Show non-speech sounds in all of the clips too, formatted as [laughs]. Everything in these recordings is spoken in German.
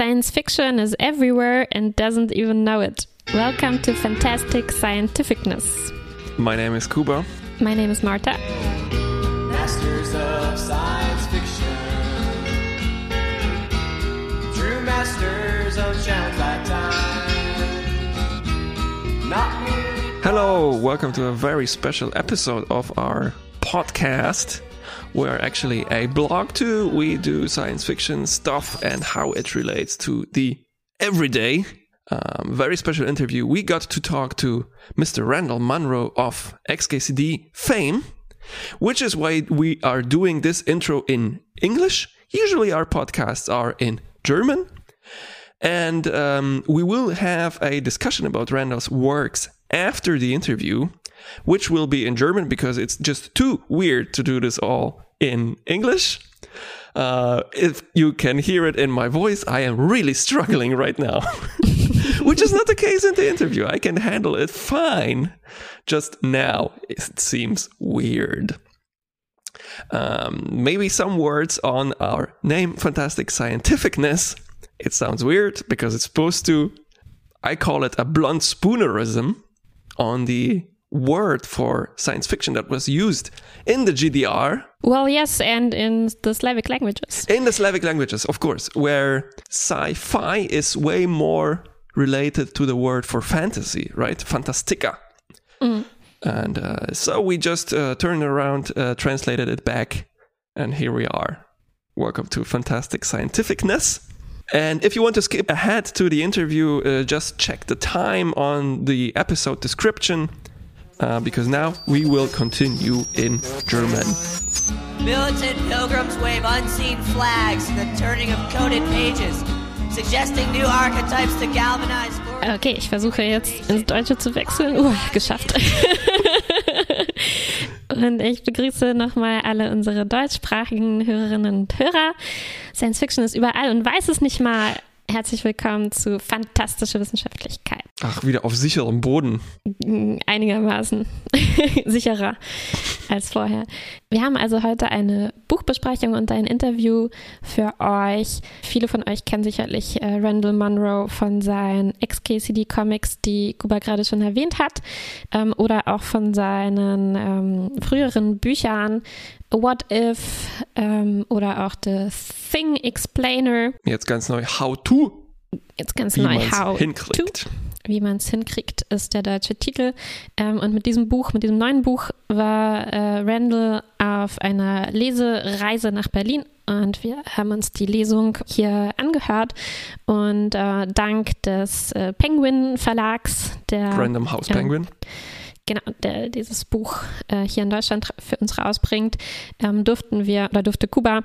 Science fiction is everywhere and doesn't even know it. Welcome to Fantastic Scientificness. My name is Kuba. My name is Marta. Masters of science fiction. True masters of challenge by time. Not. Hello, welcome to a very special episode of our podcast. We're actually a blog too. We do science fiction stuff and how it relates to the everyday. Um, very special interview. We got to talk to Mr. Randall Munro of XKCD fame, which is why we are doing this intro in English. Usually our podcasts are in German. And um, we will have a discussion about Randall's works after the interview, which will be in German because it's just too weird to do this all in English. Uh, if you can hear it in my voice, I am really struggling right now, [laughs] which is not the case in the interview. I can handle it fine. Just now, it seems weird. Um, maybe some words on our name, Fantastic Scientificness. It sounds weird because it's supposed to, I call it a blunt spoonerism on the word for science fiction that was used in the GDR. Well, yes, and in the Slavic languages. In the Slavic languages, of course, where sci fi is way more related to the word for fantasy, right? Fantastica. And uh, so we just uh, turned around, uh, translated it back, and here we are. Welcome to Fantastic Scientificness. And if you want to skip ahead to the interview, uh, just check the time on the episode description, uh, because now we will continue in German. Militant pilgrims wave unseen flags in the turning of coded pages, suggesting new archetypes to galvanize forward. Okay, ich versuche jetzt ins Deutsche zu wechseln. Uh, geschafft. [laughs] Und ich begrüße nochmal alle unsere deutschsprachigen Hörerinnen und Hörer. Science Fiction ist überall und weiß es nicht mal. Herzlich willkommen zu Fantastische Wissenschaftlichkeit. Ach, wieder auf sicherem Boden. Einigermaßen [laughs] sicherer als vorher. Wir haben also heute eine Buchbesprechung und ein Interview für euch. Viele von euch kennen sicherlich äh, Randall Munro von seinen XKCD Comics, die Kuba gerade schon erwähnt hat, ähm, oder auch von seinen ähm, früheren Büchern What If ähm, oder auch The Thing Explainer. Jetzt ganz neu How to, Jetzt ganz wie neu How hinkriegt. to. Wie man es hinkriegt, ist der deutsche Titel. Ähm, und mit diesem Buch, mit diesem neuen Buch, war äh, Randall auf einer Lesereise nach Berlin. Und wir haben uns die Lesung hier angehört. Und äh, dank des äh, Penguin Verlags, der Random House Penguin. genau, der dieses Buch äh, hier in Deutschland für uns rausbringt, ähm, durften wir oder durfte Kuba,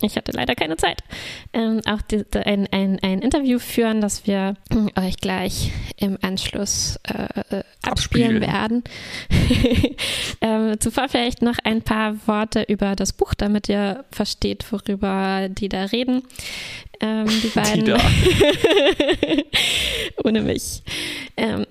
ich hatte leider keine Zeit, ähm, auch die, die, ein, ein, ein Interview führen, das wir [clears throat] euch gleich im Anschluss äh, äh, abspielen Abspielen. werden. [laughs] ähm, zuvor vielleicht noch ein paar Worte über das Buch, damit ihr versteht, worüber die da reden. Ähm, die [laughs] beiden. da. [laughs] Ohne mich. Ähm,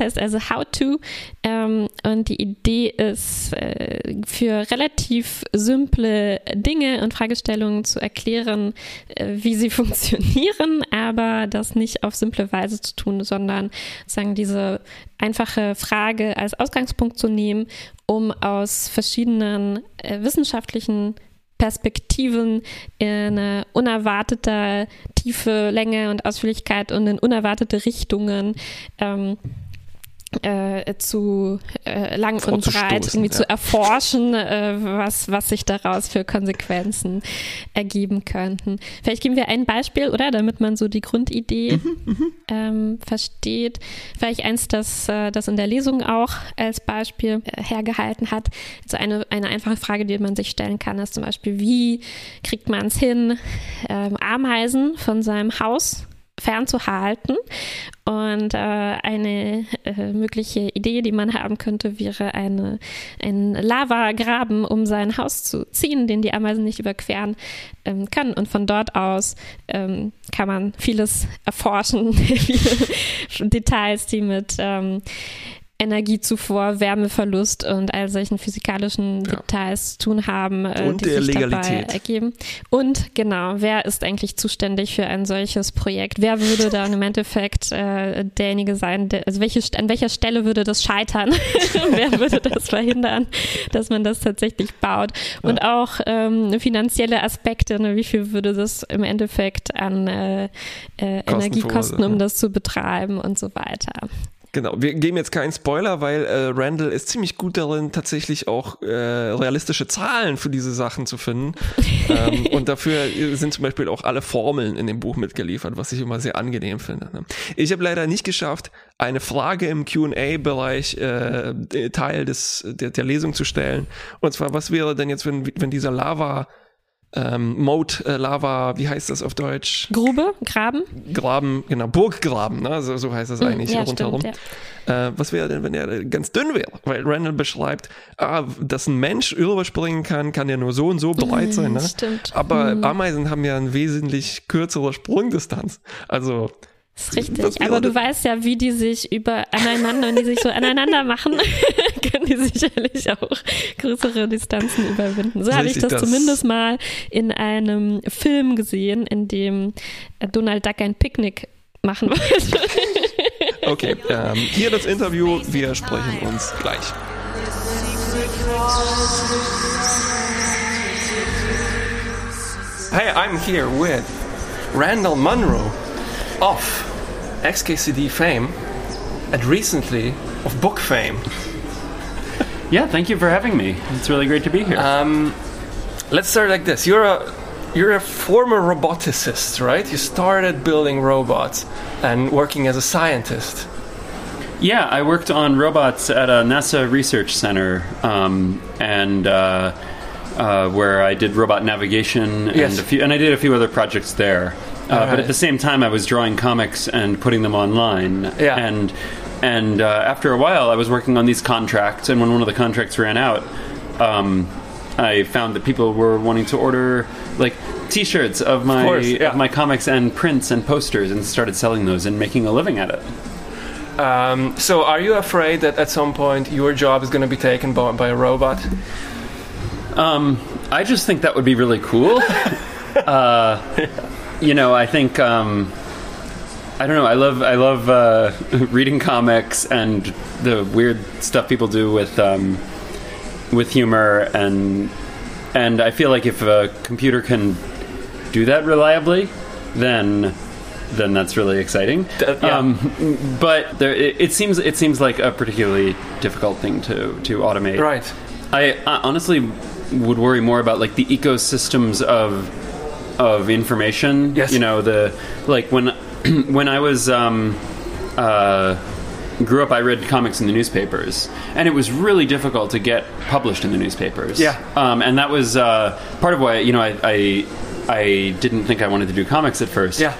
heißt also How to. Ähm, und die Idee ist, äh, für relativ simple Dinge und Fragestellungen zu erklären, äh, wie sie [laughs] funktionieren, aber das nicht auf simple Weise zu tun, sondern sagen diese einfache Frage als Ausgangspunkt zu nehmen, um aus verschiedenen äh, wissenschaftlichen Perspektiven in unerwarteter Tiefe, Länge und Ausführlichkeit und in unerwartete Richtungen ähm, äh, zu äh, lang und breit irgendwie ja. zu erforschen, äh, was, was sich daraus für Konsequenzen ergeben könnten. Vielleicht geben wir ein Beispiel, oder? Damit man so die Grundidee Mhm, ähm, versteht. Vielleicht eins, das, äh, das in der Lesung auch als Beispiel äh, hergehalten hat. Also eine, eine einfache Frage, die man sich stellen kann, ist zum Beispiel, wie kriegt man es hin, ähm, Ameisen von seinem Haus fernzuhalten. Und äh, eine äh, mögliche Idee, die man haben könnte, wäre eine, ein Lavagraben, um sein Haus zu ziehen, den die Ameisen nicht überqueren ähm, können. Und von dort aus ähm, kann man vieles erforschen, [laughs] viele Details, die mit ähm, Energiezufuhr, Wärmeverlust und all solchen physikalischen Details zu tun haben, äh, Und die der sich dabei Legalität. ergeben. Und genau, wer ist eigentlich zuständig für ein solches Projekt? Wer würde dann im Endeffekt äh, derjenige sein, der, also welche, an welcher Stelle würde das scheitern? [laughs] wer würde das verhindern, dass man das tatsächlich baut? Und auch ähm, finanzielle Aspekte, ne? wie viel würde das im Endeffekt an äh, äh, Energie kosten, um das zu betreiben und so weiter. Genau, wir geben jetzt keinen Spoiler, weil äh, Randall ist ziemlich gut darin, tatsächlich auch äh, realistische Zahlen für diese Sachen zu finden. [laughs] ähm, und dafür sind zum Beispiel auch alle Formeln in dem Buch mitgeliefert, was ich immer sehr angenehm finde. Ne? Ich habe leider nicht geschafft, eine Frage im Q&A-Bereich äh, Teil des, der, der Lesung zu stellen. Und zwar, was wäre denn jetzt, wenn, wenn dieser Lava... Ähm, Mode, äh, Lava, wie heißt das auf Deutsch? Grube, Graben? Graben, genau, Burggraben, ne? so, so heißt das eigentlich Hm, ja, rundherum. stimmt, Äh, was wäre denn, wenn er ganz dünn wäre? Weil Randall beschreibt, ah, dass ein Mensch überspringen kann, kann ja nur so und so breit sein. Ne? Hm, stimmt. Aber Ameisen haben ja eine wesentlich kürzere Sprungdistanz. Also, Das ist richtig. Aber du weißt ja, wie die sich über aneinander, wenn die sich so aneinander machen, können [laughs] [laughs] die [laughs] sicherlich auch größere Distanzen überwinden. So habe ich das, das- zumindest mal in einem Film gesehen, in dem äh, Donald Duck ein Picknick machen [laughs] wollte. okay, ähm, hier das Interview, wir sprechen uns gleich. Hey, I'm here with Randall Munro of XKCD fame and recently of book fame. Yeah, thank you for having me. It's really great to be here. Um, let's start like this. You're a you're a former roboticist, right? You started building robots and working as a scientist. yeah, I worked on robots at a NASA research center, um, and uh, uh, where I did robot navigation Yes. and a few, and I did a few other projects there. Uh, But at the same time, I was drawing comics and putting them online. Yeah. And and uh, after a while, I was working on these contracts, and when one of the contracts ran out, um, I found that people were wanting to order like T-shirts of my course, yeah. of my comics and prints and posters, and started selling those and making a living at it. Um, so, are you afraid that at some point your job is going to be taken by, by a robot? Um, I just think that would be really cool. [laughs] uh, you know, I think um, I don't know. I love I love uh, [laughs] reading comics and the weird stuff people do with um, with humor and and I feel like if a computer can do that reliably, then then that's really exciting. That- yeah. Um, but there, it, it seems it seems like a particularly difficult thing to to automate. Right. I, I honestly would worry more about like the ecosystems of of information. Yes. You know the like when [clears throat] when I was um, uh, grew up, I read comics in the newspapers, and it was really difficult to get published in the newspapers. Yeah. Um, and that was uh, part of why you know I, I I didn't think I wanted to do comics at first. Yeah.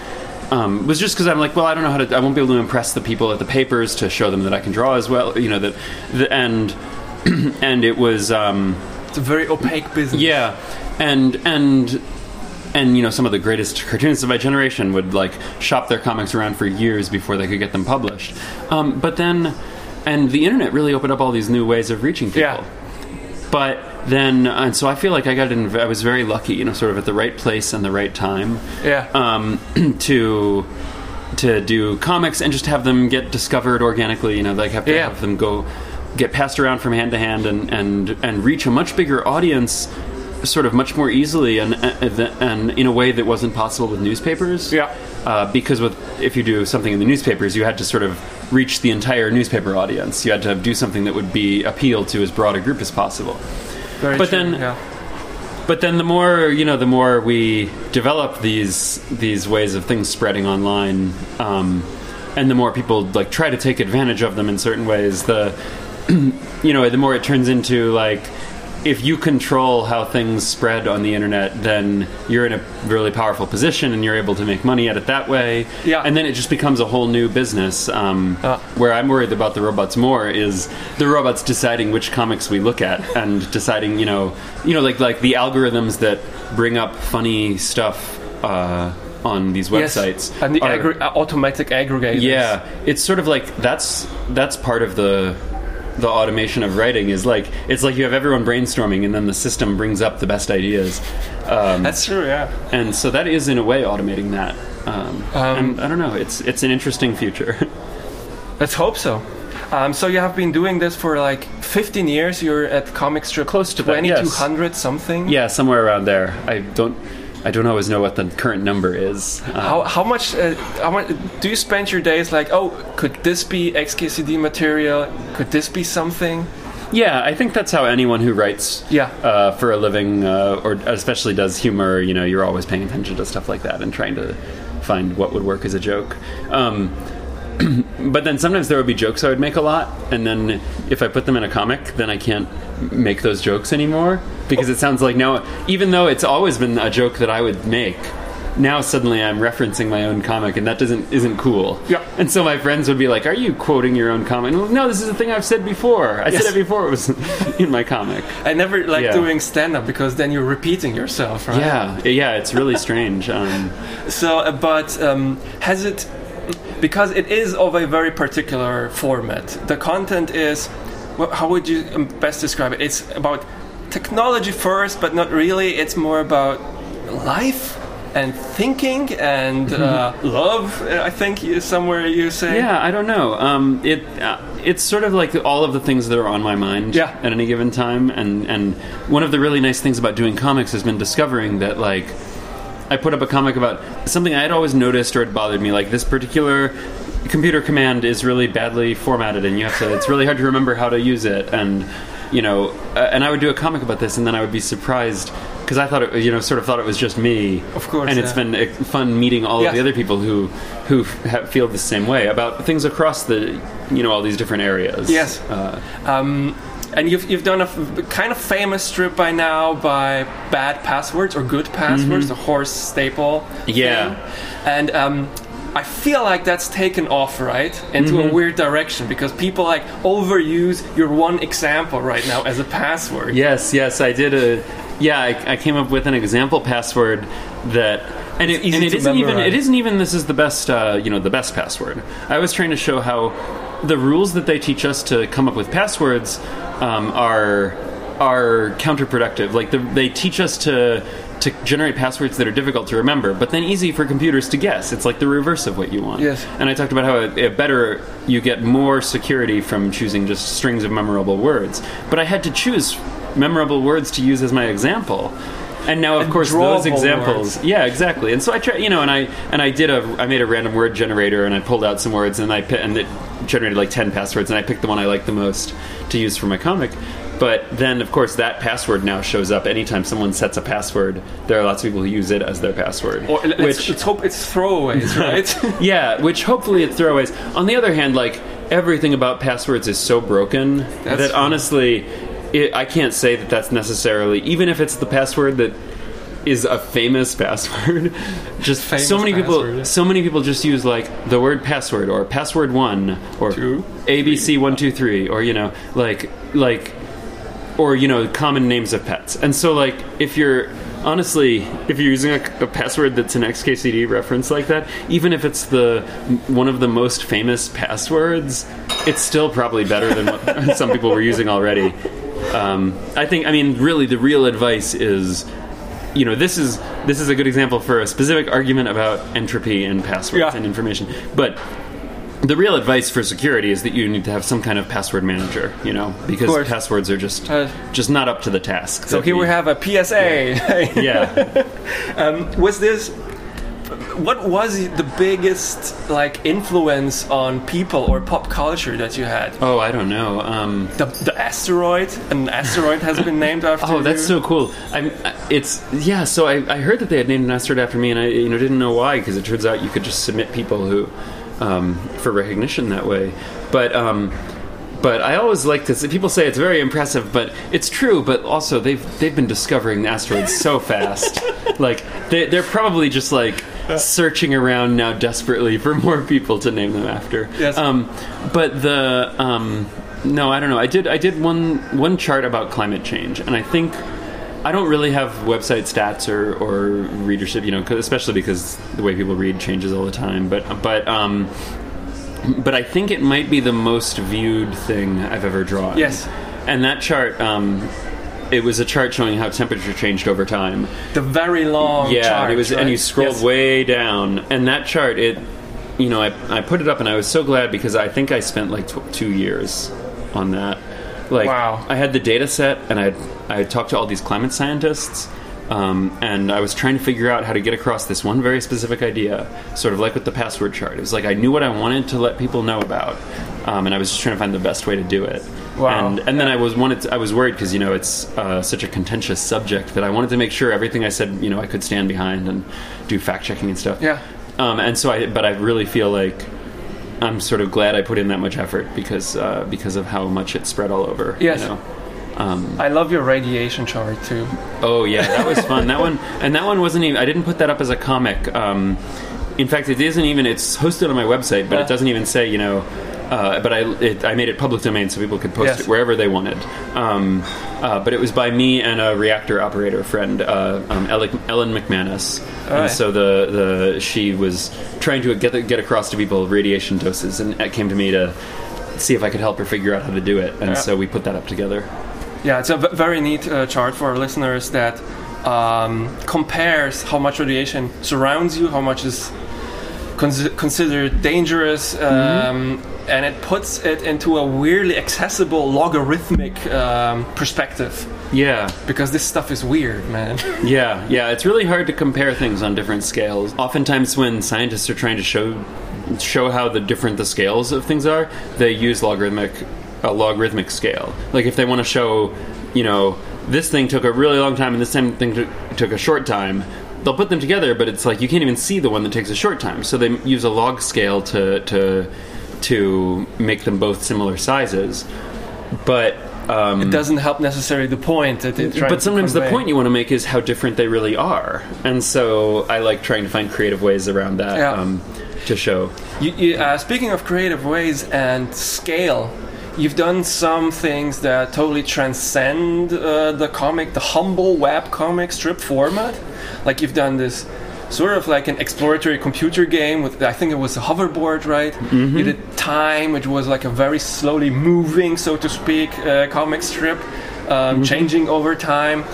Um, was just because I'm like, well, I don't know how to. I won't be able to impress the people at the papers to show them that I can draw as well. You know that, the, and [clears throat] and it was. Um, It's a very opaque business. yeah, and and and you know some of the greatest [laughs] cartoonists of my generation would like shop their comics around for years before they could get them published. Um, but then, and the internet really opened up all these new ways of reaching people. Yeah. But then, and so I feel like I got in. I was very lucky, you know, sort of at the right place and the right time Yeah. um, [clears throat] to to do comics and just have them get discovered organically. You know, like have to Yeah. have them go get passed around from hand to hand and and and reach a much bigger audience, sort of much more easily and and, in a way that wasn't possible with newspapers. Yeah. Uh, because with if you do something in the newspapers, you had to sort of reach the entire newspaper audience. You had to do something that would be appeal to as broad a group as possible. Very but true, then- yeah. But then the more you know, the more we develop these these ways of things spreading online, um, and the more people like try to take advantage of them in certain ways. The [clears throat] you know, the more it turns into like if you control how things spread on the internet, then you're in a really powerful position and you're able to make money at it that way. Yeah. And then it just becomes a whole new business. Um, Uh. where I'm worried about the robots more is the robots deciding which comics we look at and deciding, you know, you know, like like the algorithms that bring up funny stuff. Uh, on these websites. and the are- aggr- automatic aggregators. yeah, it's sort of like that's that's part of the the automation of writing is like it's like you have everyone brainstorming and then the system brings up the best ideas. Um, that's true. Yeah. and so that is in a way automating that. Um, and I don't know. It's it's an interesting future. [laughs] Let's hope so. Um, so you have been doing this for like 15 years. You're at Comic Strip Close to that, yes. 2200 something. yeah, somewhere around there. I don't. I don't always know what the current number is. Uh, How, how much uh, how much do you spend your days like? Oh, could this be XKCD material? Could this be something? Yeah, I think that's how anyone who writes Yeah. uh, for a living, uh, or especially does humor, you know, you're always paying attention to stuff like that and trying to find what would work as a joke. Um, [clears throat] but then sometimes there would be jokes I would make a lot, and then if I put them in a comic, then I can't make those jokes anymore because it sounds like now, even though it's always been a joke that I would make. Now suddenly I'm referencing my own comic, and that doesn't isn't cool. Yeah. And so my friends would be like, "Are you quoting your own comic?" Like, no, this is a thing I've said before. I Yes. said it before it was [laughs] in my comic. I never like Yeah. doing stand up because then you're repeating yourself, right? Yeah, yeah, it's really strange. Um, [laughs] So, uh, but um, has it because it is of a very particular format? The content is. Well, how would you best describe it? It's about technology first, but not really. It's more about life and thinking and uh, love. I think you, somewhere you say. yeah, I don't know. Um, it uh, it's sort of like all of the things that are on my mind Yeah. at any given time, and and one of the really nice things about doing comics has been discovering that like. I put up a comic about something I had always noticed or had bothered me, like this particular computer command is really badly formatted, and you have to. It's really hard to remember how to use it, and you know. Uh, and I would do a comic about this, and then I would be surprised because I thought it, you know, sort of thought it was just me. Of course, and it's been fun meeting all Yeah. of the other people who who feel the same way about things across the you know all these different areas. Yes. Uh, Um, and you've, you've done a f- kind of famous strip by now by Bad Passwords or Good Passwords, the horse staple. Mm-hmm. Yeah. thing. And um, I feel like that's taken off, right? Into Mm-hmm. a weird direction because people like overuse your one example right now as a password. Yes, yes, I did a. Yeah, I, I came up with an example password that, and it, and it isn't even. It isn't even. This is the best. Uh, you know, the best password. I was trying to show how the rules that they teach us to come up with passwords um, are are counterproductive. Like the, they teach us to to generate passwords that are difficult to remember, but then easy for computers to guess. It's like the reverse of what you want. Yes. And I talked about how it, it better you get more security from choosing just strings of memorable words. But I had to choose memorable words to use as my example. And now, of And course, those examples. words. Yeah, exactly. And so I try, you know, and I and I did a I made a random word generator and I pulled out some words and I pi- and it generated like ten passwords and I picked the one I liked the most to use for my comic. But then, of course, that password now shows up anytime someone sets a password. There are lots of people who use it as their password. Or let's, which let's hope it's throwaways, [laughs] right? yeah, which hopefully it throwaways. On the other hand, like everything about passwords is so broken that true. honestly, it, I can't say that that's necessarily even if it's the password that is a famous password. [laughs] Just Famous so many password, people, so many people just use like the word password or password one or Two, ABC one two three or you know like like or you know common names of pets. And so like if you're honestly if you're using a, a password that's an xkcd reference like that even if it's the one of the most famous passwords it's still probably better than what [laughs] some people were using already. Um, i think i mean really the real advice is you know this is this is a good example for a specific argument about entropy and passwords Yeah. and information but the real advice for security is that you need to have some kind of password manager, you know, because passwords are just Uh, just not up to the task. so here we have a PSA. yeah. [laughs] was this what was the biggest like influence on people or pop culture that you had Oh, I don't know. Um, the, the asteroid an asteroid has been named [laughs] after oh, that's you. so cool. I'm. It's yeah. So I, I heard that they had named an asteroid after me, and I you know didn't know why because it turns out you could just submit people who um, for recognition that way. But um, but I always like to see people say it's very impressive, but it's true. But also they've they've been discovering asteroids so fast. [laughs] like they, they're probably just like searching around now desperately for more people to name them after. Yes. Um, but the um, no, I don't know. I did I did one one chart about climate change, and I think I don't really have website stats or, or readership, you know, especially because the way people read changes all the time. But but um, but I think it might be the most viewed thing I've ever drawn. Yes. and that chart. Um, it was a chart showing how temperature changed over time. The very long Yeah, chart, and it was, and you scrolled Yes. way down, and that chart, it, you know, I, I put it up, and I was so glad because I think I spent like tw- two years on that. Like, Wow. I had the data set, and I I talked to all these climate scientists, um, and I was trying to figure out how to get across this one very specific idea, sort of like with the password chart. It was like I knew what I wanted to let people know about, um, and I was just trying to find the best way to do it. Wow. And, and then I was wanted to, I was worried because you know it's uh, such a contentious subject that I wanted to make sure everything I said you know I could stand behind and do fact checking and stuff. Yeah. Um, and so I but I really feel like I'm sort of glad I put in that much effort because uh, because of how much it spread all over. Yes. You know? Um, I love your radiation chart too. Oh yeah, that was fun. that one and that one wasn't even. I didn't put that up as a comic. Um, in fact, it isn't even. It's hosted on my website, but Yeah. it doesn't even say you know. Uh, but I it, I made it public domain so people could post Yes. it wherever they wanted. Um, uh, but it was by me and a reactor operator friend, uh, um, Ellen, McManus. and right. so the the she was trying to get get across to people radiation doses, and it came to me to see if I could help her figure out how to do it. And Yeah. so we put that up together. Yeah, it's a v- very neat uh, chart for our listeners that um, compares how much radiation surrounds you, how much is con- considered dangerous, um, and it puts it into a weirdly accessible logarithmic um, perspective Yeah. because this stuff is weird, man. [laughs] Yeah, yeah, it's really hard to compare things on different scales. Oftentimes, when scientists are trying to show show how the different the scales of things are, they use logarithmic a logarithmic scale. Like if they want to show, you know, this thing took a really long time and this thing took a short time. They'll put them together, but it's like you can't even see the one that takes a short time. So they use a log scale to to to make them both similar sizes. But um, it doesn't help necessarily the point that but sometimes the point you want to make is how different they really are, and so I like trying to find creative ways around that Yeah. um, to show. You, you, uh, speaking of creative ways and scale, you've done some things that totally transcend uh, the comic, the humble web comic strip format. Like you've done this sort of like an exploratory computer game with, I think it was a hoverboard, right? You did Time, which was like a very slowly moving, so to speak, uh, comic strip, um, changing over time.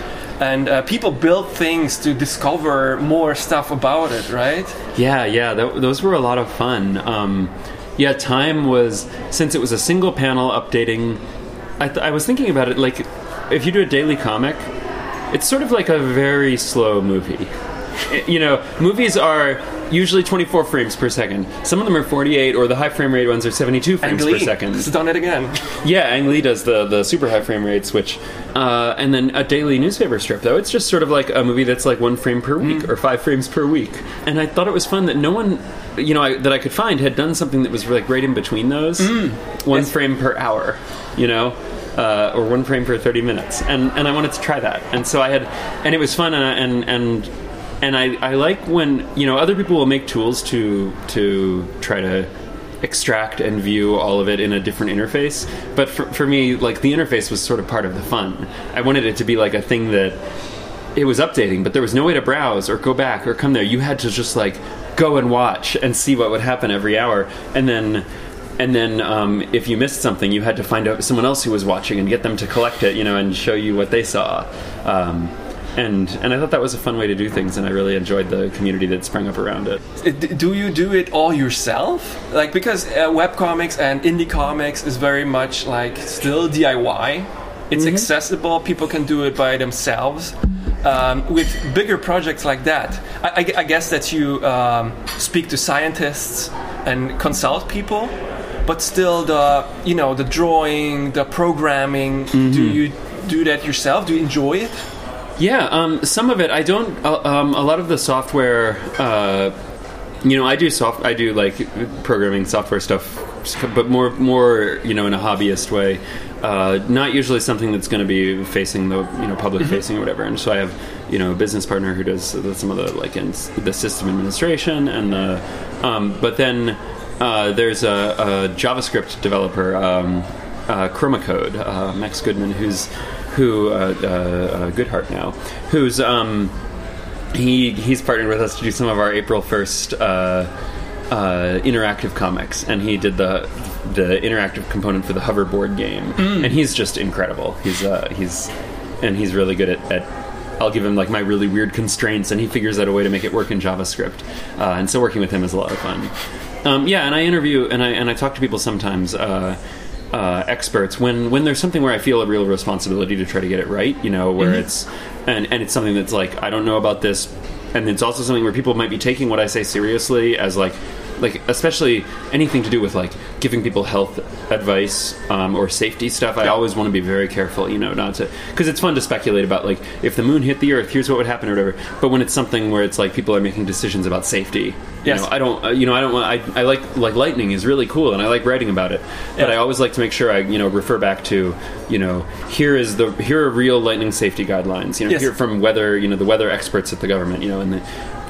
And uh, people built things to discover more stuff about it, right? Yeah, yeah, th- those were a lot of fun. Um, yeah, time was since it was a single panel updating. I, th- I was thinking about it like if you do a daily comic, it's sort of like a very slow movie. You know, movies are usually 24 frames per second. Some of them are 48, or the high frame rate ones are 72 frames per Lee second. has done it again. Yeah, Ang Lee does the the super high frame rate switch, uh, and then a daily newspaper strip though it's just sort of like a movie that's like one frame per week or five frames per week. And I thought it was fun that no one, you know, I, that I could find had done something that was like right in between those, one Yes. frame per hour, you know. Uh, or one frame per 30 minutes and, and I wanted to try that and so I had and it was fun and and and and I, I like when you know other people will make tools to to try to extract and view all of it in a different interface. But for, for me like the interface was sort of part of the fun. I wanted it to be like a thing that it was updating but there was no way to browse or go back or come there. You had to just like go and watch and see what would happen every hour. And then and then um, if you missed something you had to find out someone else who was watching and get them to collect it you know and show you what they saw. Um, and and I thought that was a fun way to do things, and I really enjoyed the community that sprang up around it. Do you do it all yourself? Like because uh, web comics and indie comics is very much like still DIY. It's accessible. People can do it by themselves. Um, with bigger projects like that, I, I- I guess that you um, speak to scientists and consult people, but still the you know the drawing, the programming. Do you do that yourself? Do you enjoy it? Yeah, um, some of it I don't. Uh, um, a lot of the software, uh, you know, I do soft. I do like programming software stuff, but more more you know in a hobbyist way. Uh, not usually something that's going to be facing the you know public facing or whatever. And so I have you know a business partner who does some of the like in the system administration and the. Um, but then uh, there's a, a JavaScript developer. Um, uh, Chroma Code, uh, Max Goodman, who's who uh, uh, uh, Goodhart now, who's um, he he's partnered with us to do some of our April first uh, uh, interactive comics, and he did the the interactive component for the hoverboard game, and he's just incredible. He's uh, he's and he's really good at. at I'll give him like my really weird constraints, and he figures out a way to make it work in JavaScript. Uh, and so working with him is a lot of fun. Um, yeah, and I interview and I and I talk to people sometimes. Uh, uh, experts when when there's something where I feel a real responsibility to try to get it right, you know, where it's and and it's something that's like I don't know about this, and it's also something where people might be taking what I say seriously as like like especially anything to do with like giving people health advice um, or safety stuff. I always want to be very careful, you know, not to because it's fun to speculate about like if the moon hit the Earth, here's what would happen or whatever. But when it's something where it's like people are making decisions about safety, you Yes. know, I don't, uh, you know, I don't want. I, I like like lightning is really cool, and I like writing about it. But Yeah. I always like to make sure I, you know, refer back to, you know, here is the here are real lightning safety guidelines. You know, Yes. here from weather, you know, the weather experts at the government, you know, and the,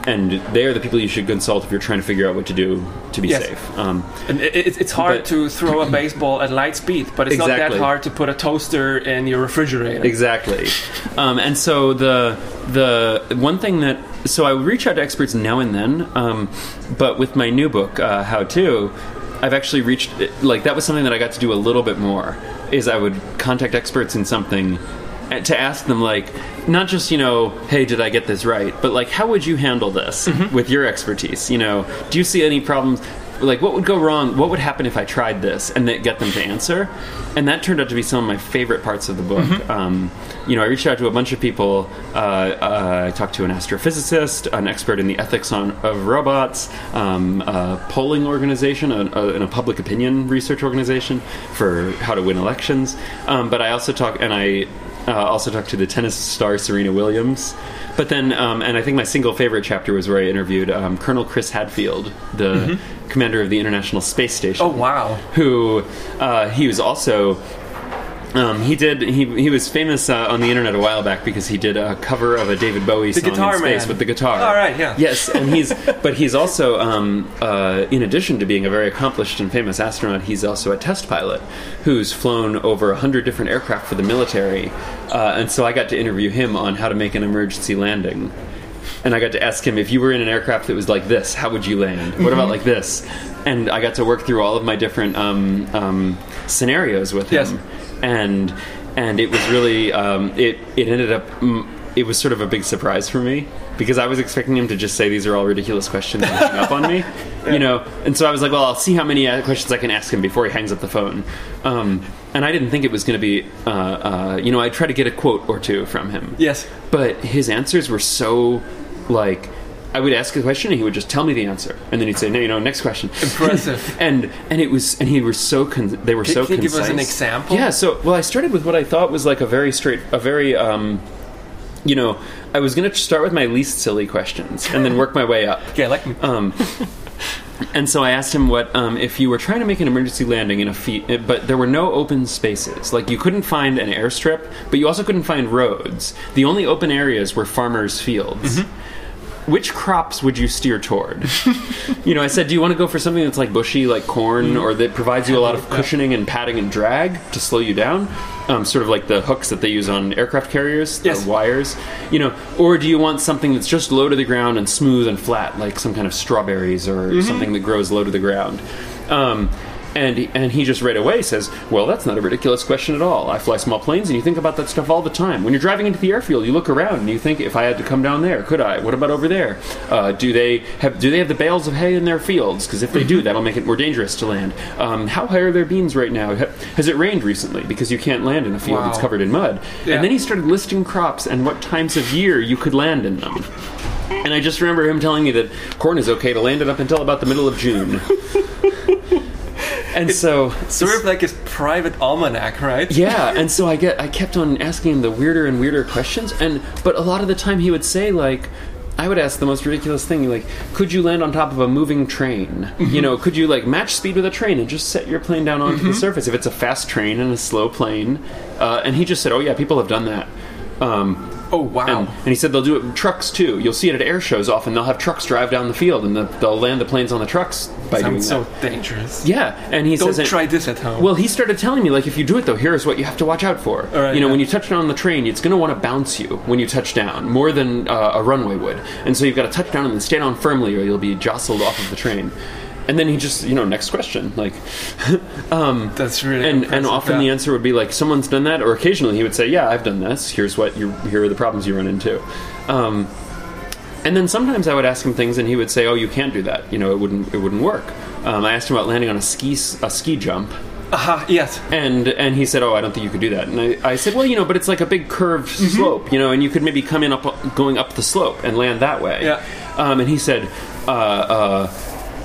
and they are the people you should consult if you're trying to figure out what to do to be Yes. safe. Um, And it, it- it's hard But- to throw a baseball at light speed, but it's not that hard to put a toaster in your refrigerator. Exactly. Um, and so the the one thing that so I reach out to experts now and then, um, but with my new book, uh, How to, I've actually reached like that was something that I got to do a little bit more. Is I would contact experts in something to ask them like not just you know hey did i get this right but like how would you handle this with your expertise? You know do you see any problems? Like what would go wrong? What would happen if i tried this and then get them to answer? And that turned out to be some of my favorite parts of the book. Um, you know i reached out to a bunch of people. Uh, uh, i talked to an astrophysicist an expert in the ethics on, of robots um, a polling organization a, a, and a public opinion research organization for how to win elections. Um, but i also talk and i uh, also talked to the tennis star Serena Williams. But then, um, and I think my single favorite chapter was where I interviewed um, Colonel Chris Hadfield, the commander of the International Space Station. Oh wow! Who uh, he was also. Um, he did. He he was famous uh, on the internet a while back because he did a cover of a David Bowie song Guitar in space Man. with the guitar. All right, yeah. Yes, and he's [laughs] but he's also um, uh, in addition to being a very accomplished and famous astronaut, he's also a test pilot who's flown over a hundred different aircraft for the military, uh, and so I got to interview him on how to make an emergency landing. And I got to ask him if you were in an aircraft that was like this, how would you land? What Mm-hmm. about like this? And I got to work through all of my different um, um, scenarios with him, Yes. And and it was really um, it it ended up it was sort of a big surprise for me because I was expecting him to just say these are all ridiculous questions and hang up on me, [laughs] you know. And so I was like, well, I'll see how many uh, questions I can ask him before he hangs up the phone. Um, and I didn't think it was going to be, uh, uh, you know, I tried to get a quote or two from him. Yes. But his answers were so like I would ask a question and he would just tell me the answer, and then he'd say, "No, you know, next question." Impressive. [laughs] and and it was and he was so con- they were Can- so can you give us an example? Yeah. So well, I started with what I thought was like a very straight, a very um, you know, I was going to start with my least silly questions and then work my way up. [laughs] Yeah, like Um, and so I asked him what um, if you were trying to make an emergency landing in a feet, eh, but there were no open spaces. Like you couldn't find an airstrip, but you also couldn't find roads. The only open areas were farmers' fields. Which crops would you steer toward? you know, I said, do you want to go for something that's like bushy, like corn, or that provides you a lot of cushioning and padding and drag to slow you down? Um, sort of like the hooks that they use on aircraft carriers, the Yes. wires. You know, or do you want something that's just low to the ground and smooth and flat, like some kind of strawberries or something that grows low to the ground? Um, and and he just right away says, "Well, that's not a ridiculous question at all. I fly small planes, and you think about that stuff all the time. When you're driving into the airfield, you look around and you think, if I had to come down there, could I? What about over there? Uh, do they have do they have the bales of hay in their fields? Because if they do, that'll make it more dangerous to land. Um, how high are their beans right now? Has it rained recently? Because you can't land in a field that's covered in mud. Yeah. And then he started listing crops and what times of year you could land in them. And I just remember him telling me that corn is okay to land it up until about the middle of June. [laughs] and so sort of like his private almanac, right? [laughs] yeah, and so I get I kept on asking him the weirder and weirder questions, and but a lot of the time he would say like. I would ask the most ridiculous thing, like, could you land on top of a moving train? You know, could you like match speed with a train and just set your plane down onto the surface if it's a fast train and a slow plane? Uh, and he just said, "Oh yeah, people have done that." Um, Oh, wow. And, and he said they'll do it with trucks too. You'll see it at air shows often. They'll have trucks drive down the field and the, they'll land the planes on the trucks by doing Sounds so that. dangerous. Yeah, and he Don't says try this at home. Well, he started telling me like if you do it though, here's what you have to watch out for. Right, you know, yeah. when you touch down on the train, it's going to want to bounce you when you touch down more than uh, a runway would, and so you've got to touch down and then stand on firmly, or you'll be jostled off of the train. And then he just, you know, next question, like, [laughs] um, That's really and and often the answer would be like someone's done that, or occasionally he would say, yeah, I've done this. Here's what you, here are the problems you run into. Um, and then sometimes I would ask him things, and he would say, "Oh, you can't do that. You know, it wouldn't it wouldn't work." Um, I asked him about landing on a ski a ski jump, Aha, yes. and and he said, "Oh, I don't think you could do that." And I, I said, "Well, you know, but it's like a big curved Mm-hmm. slope, you know, and you could maybe come in up going up the slope and land that way." Yeah. Um, and he said, uh, uh,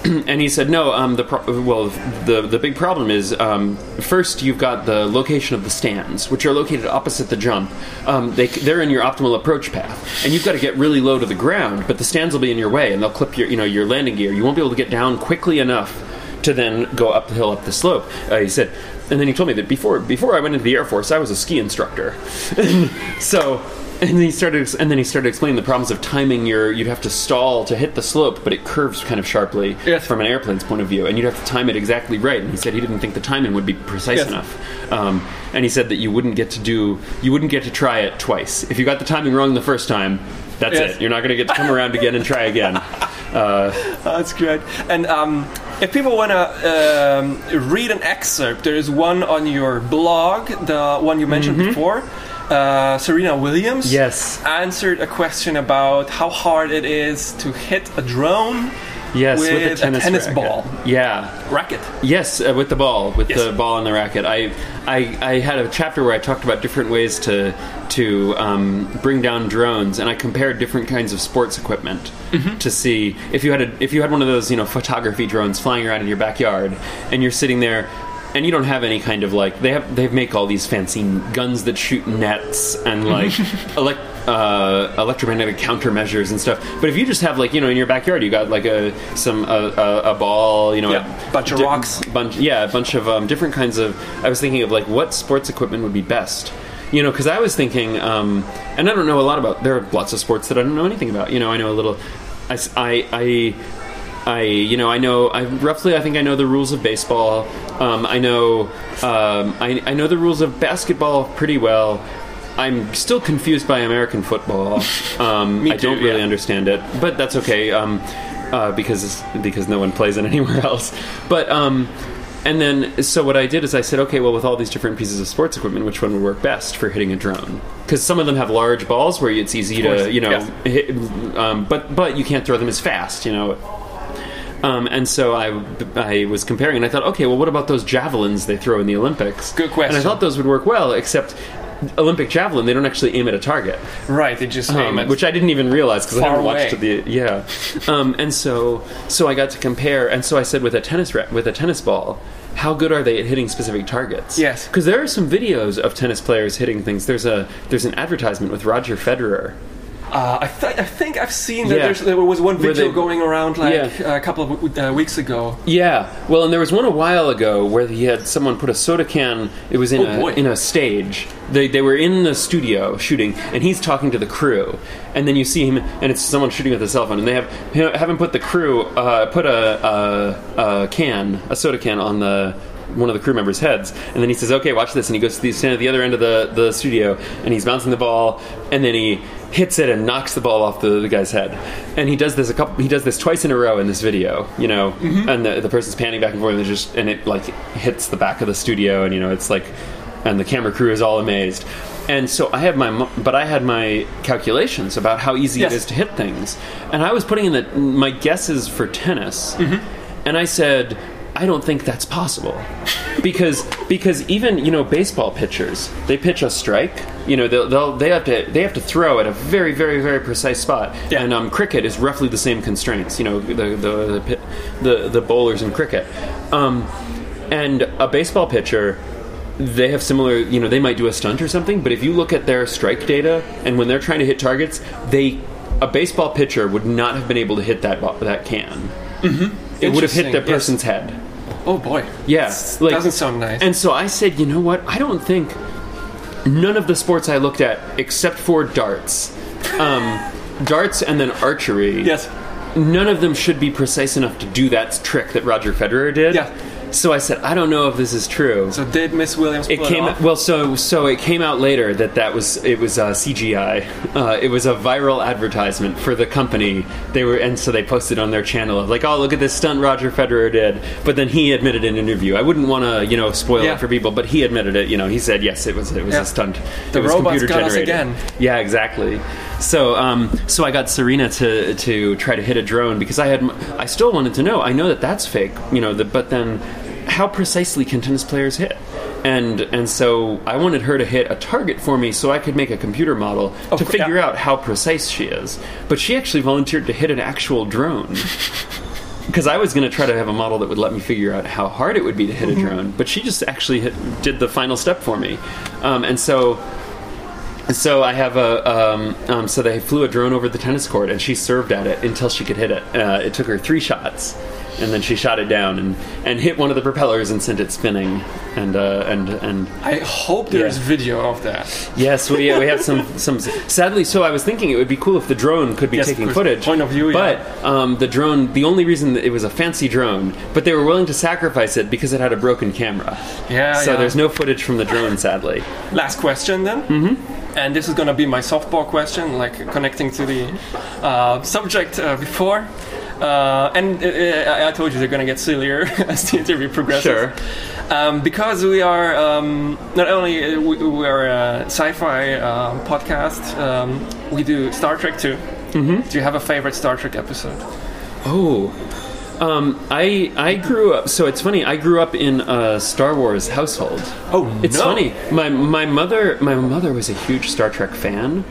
[clears throat] and he said, "No, um, the pro- well, the the big problem is um, first you've got the location of the stands, which are located opposite the jump. Um, they they're in your optimal approach path, and you've got to get really low to the ground, but the stands will be in your way, and they'll clip your you know your landing gear. You won't be able to get down quickly enough." To then go up the hill, up the slope. Uh, he said, and then he told me that before before I went into the Air Force, I was a ski instructor. [laughs] so and then he started, and then he started explaining the problems of timing your. You'd have to stall to hit the slope, but it curves kind of sharply Yes. from an airplane's point of view, and you'd have to time it exactly right. And he said he didn't think the timing would be precise Yes. enough. Um, and he said that you wouldn't get to do, you wouldn't get to try it twice. If you got the timing wrong the first time, that's Yes. it. You're not going to get to come around again and try again. [laughs] Uh, That's great. And um, if people want to um, read an excerpt, there is one on your blog, the one you mentioned before. Uh, Serena Williams Mm-hmm. Yes. answered a question about how hard it is to hit a drone yes, with, with, a tennis, racket. ball Yeah, racket. Yes, uh, with the ball, with Yes. the ball and the racket. I, I, I had a chapter where I talked about different ways to to um, bring down drones, and I compared different kinds of sports equipment to see if you had a, if you had one of those you know photography drones flying around in your backyard, and you're sitting there. And you don't have any kind of like they have they make all these fancy guns that shoot nets and like [laughs] elect, uh, electromagnetic countermeasures and stuff. But if you just have like you know in your backyard you got like a some a, a, a ball you know Yeah, a bunch of di- rocks. bunch yeah a bunch of um, different kinds of i was thinking of like what sports equipment would be best you know because i was thinking um, and i don't know a lot about there are lots of sports that i don't know anything about you know i know a little i i, I I, you know, I know. I roughly, I think I know the rules of baseball. Um, I know, um, I, I know the rules of basketball pretty well. I'm still confused by American football. [laughs] Um, I don't really yeah. understand it, but that's okay um, uh, because because no one plays it [laughs] anywhere else. But um, and then so what I did is I said, okay, well, with all these different pieces of sports equipment, which one would work best for hitting a drone? Because some of them have large balls where it's easy to you know hit, um, but but you can't throw them as fast, you know. Um, and so I, I was comparing, and I thought, okay, well, what about those javelins they throw in the Olympics? Good question. And I thought those would work well, except Olympic javelin, they don't actually aim at a target, Right, they just um, aim at which I didn't even realize because I never haven't watched away. the yeah. Um, and so, so I got to compare, and so I said with a tennis ra- with a tennis ball. How good are they at hitting specific targets? Yes. because there are some videos of tennis players hitting things. There's a there's an advertisement with Roger Federer Uh, I, th- I think I've seen that Yeah. there's, there was one video they- going around like Yeah. a couple of w- uh, weeks ago. Yeah, well, and there was one a while ago where he had someone put a soda can. It was in Oh, a boy. in a stage. They they were in the studio shooting, and he's talking to the crew. And then you see him, and it's someone shooting with a cell phone, and they have have him put the crew uh, put a, a, a can, a soda can, on the one of the crew members' heads, and then he says, "Okay, watch this." And he goes to the stand at the other end of the, the studio, and he's bouncing the ball, and then he hits it and knocks the ball off the, the guy's head. And he does this a couple. He does this twice in a row in this video, you know. Mm-hmm. And the, the person's panning back and forth, and it just and it like hits the back of the studio, and you know it's like, and the camera crew is all amazed. And so I have my, but I had my calculations about how easy Yes. it is to hit things, and I was putting in the my guesses for tennis, mm-hmm. and I said. I don't think that's possible because because even you know baseball pitchers they pitch a strike you know they'll, they'll they have to they have to throw at a very very very precise spot Yeah. and um, cricket is roughly the same constraints you know the the the, the, the bowlers in cricket um, and a baseball pitcher they have similar you know they might do a stunt or something but if you look at their strike data and when they're trying to hit targets they a baseball pitcher would not have been able to hit that ball, that can mm-hmm. it would have hit Interesting, the yes. person's head Oh boy. yeah, This doesn't sound nice. And so I said, you know what? I don't think none of the sports I looked at except for darts, um, darts and then archery. Yes. none of them should be precise enough to do that trick that Roger Federer did. Yeah. So I said, I don't know if this is true. So did Miss Williams it came off? well, so so it came out later that that was it was uh, CGI. Uh, it was a viral advertisement for the company. They were and so they posted on their channel of like, oh look at this stunt Roger Federer did. But then he admitted in an interview. I wouldn't want to you know spoil Yeah. it for people, but he admitted it. You know, he said yes, it was it was Yeah. a stunt. The it was robots computer got us again. Yeah, exactly. So, um, so I got Serena to to try to hit a drone because I had I still wanted to know. I know that that's fake, you know. The, but then, how precisely can tennis players hit? And and so I wanted her to hit a target for me so I could make a computer model to figure yeah. out how precise she is. But she actually volunteered to hit an actual drone. [laughs] Because I was going to try to have a model that would let me figure out how hard it would be to hit a drone, but she just actually hit, did the final step for me, um, and so so I have a um, um, so they flew a drone over the tennis court and she served at it until she could hit it. Uh, it took her three shots, and then she shot it down and, and hit one of the propellers and sent it spinning. And uh, and and I hope there's Yeah. video of that. yes, we we have some some. Sadly, so I was thinking it would be cool if the drone could be Yes, taking footage. Point of view, but yeah. um, the drone. The only reason that it was a fancy drone, but they were willing to sacrifice it because it had a broken camera. Yeah, So yeah. there's no footage from the drone, sadly. Last question then. Mm-hmm. And this is going to be my softball question, like connecting to the uh, subject uh, before. Uh, and uh, I I told you they're going to get sillier [laughs] as the interview progresses. Sure. Um, because we are um, not only uh, we, we are a sci-fi uh, podcast, um, we do Star Trek too. Mm-hmm. Do you have a favorite Star Trek episode? Oh, um, I I grew up. So it's funny. I grew up in a Star Wars household. Oh, It's no. funny. My my mother my mother was a huge Star Trek fan.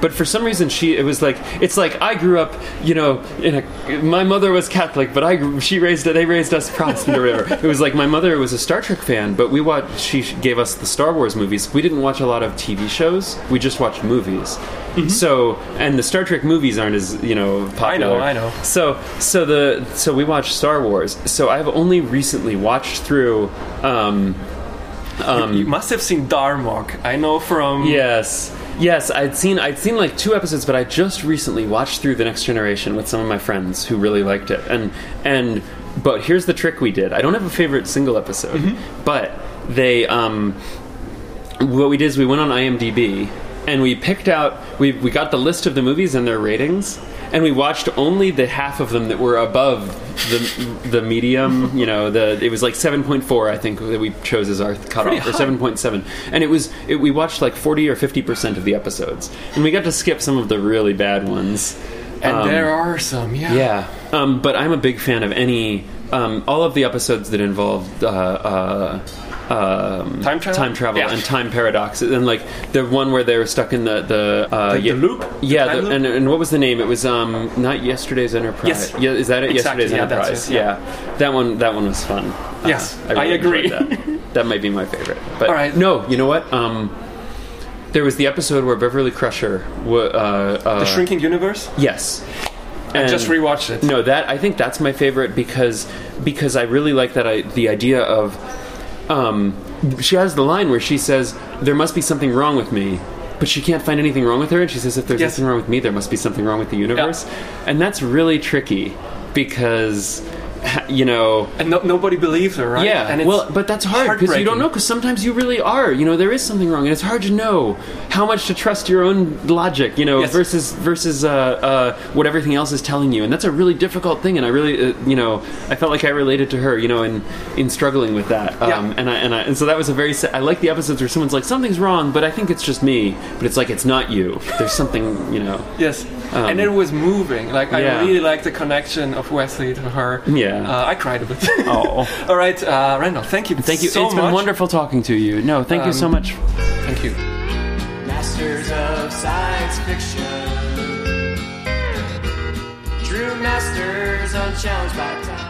But for some reason, she it was like it's like I grew up, you know, in a. My mother was Catholic, but I she raised they raised us [laughs] Protestant or whatever. It was like my mother was a Star Trek fan, but we watched. She gave us the Star Wars movies. We didn't watch a lot of TV shows. We just watched movies. So and the Star Trek movies aren't as you know popular. I know. I know. So so the so we watched Star Wars. So I've only recently watched through. Um, you must have seen Darmok. I know from yes, yes, I'd seen I'd seen like two episodes, but I just recently watched through the Next Generation with some of my friends who really liked it. And and but here's the trick we did. I don't have a favorite single episode, but they um what we did is we went on IMDb and we picked out we we got the list of the movies and their ratings and we watched only the half of them that were above the the medium you know the it was like 7.4 I think that we chose as our cutoff or 7.7 and it was it, we watched like 40 or 50 percent of the episodes. And we got to skip some of the really bad ones. And Um, there are some, yeah. yeah, um, but I'm a big fan of any um, all of the episodes that involve uh, uh, um, Time travel? time travel, Yeah. and time paradoxes, and like the one where they were stuck in the the, uh, The- the loop? Yeah, the, loop? and, and what was the name? It was um, not Yesterday's Enterprise. Yes. yeah, is that it? Exactly, Yesterday's yeah, Enterprise. yeah. that one that one was fun. Uh, Yes, I really agree. That. [laughs] that might be my favorite. But All right. no, you know what? Um, there was the episode where Beverly Crusher. wa- Uh, uh, The Shrinking Universe. Yes. I just rewatched it. no, that I think that's my favorite because because I really like that I, the idea of um, she has the line where she says there must be something wrong with me, but she can't find anything wrong with her, and she says if there's Yes. something wrong with me, there must be something wrong with the universe, and that's really tricky because [laughs] you know And no, nobody believes her, right? yeah, and it's well, but that's hard because you don't know. Because sometimes you really are. You know, there is something wrong, and it's hard to know how much to trust your own logic. You know, Yes. versus versus uh, uh, what everything else is telling you, and that's a really difficult thing. And I really, uh, you know, I felt like I related to her. You know, in in struggling with that. Um, Yeah. And I and I and so that was a very. sa- I like the episodes where someone's like something's wrong, but I think it's just me. But it's like it's not you. There's something. You know. Yes, and it was moving. Like I Um, really like the connection of Wesley to her. Yeah. uh, I cried a bit. Oh. [laughs] All right, uh, Randall. Thank you. Thank you. So it's much. been wonderful talking to you. No, thank you so Um, much. Thank you. Masters of Science Fiction. True Masters unchallenged by time.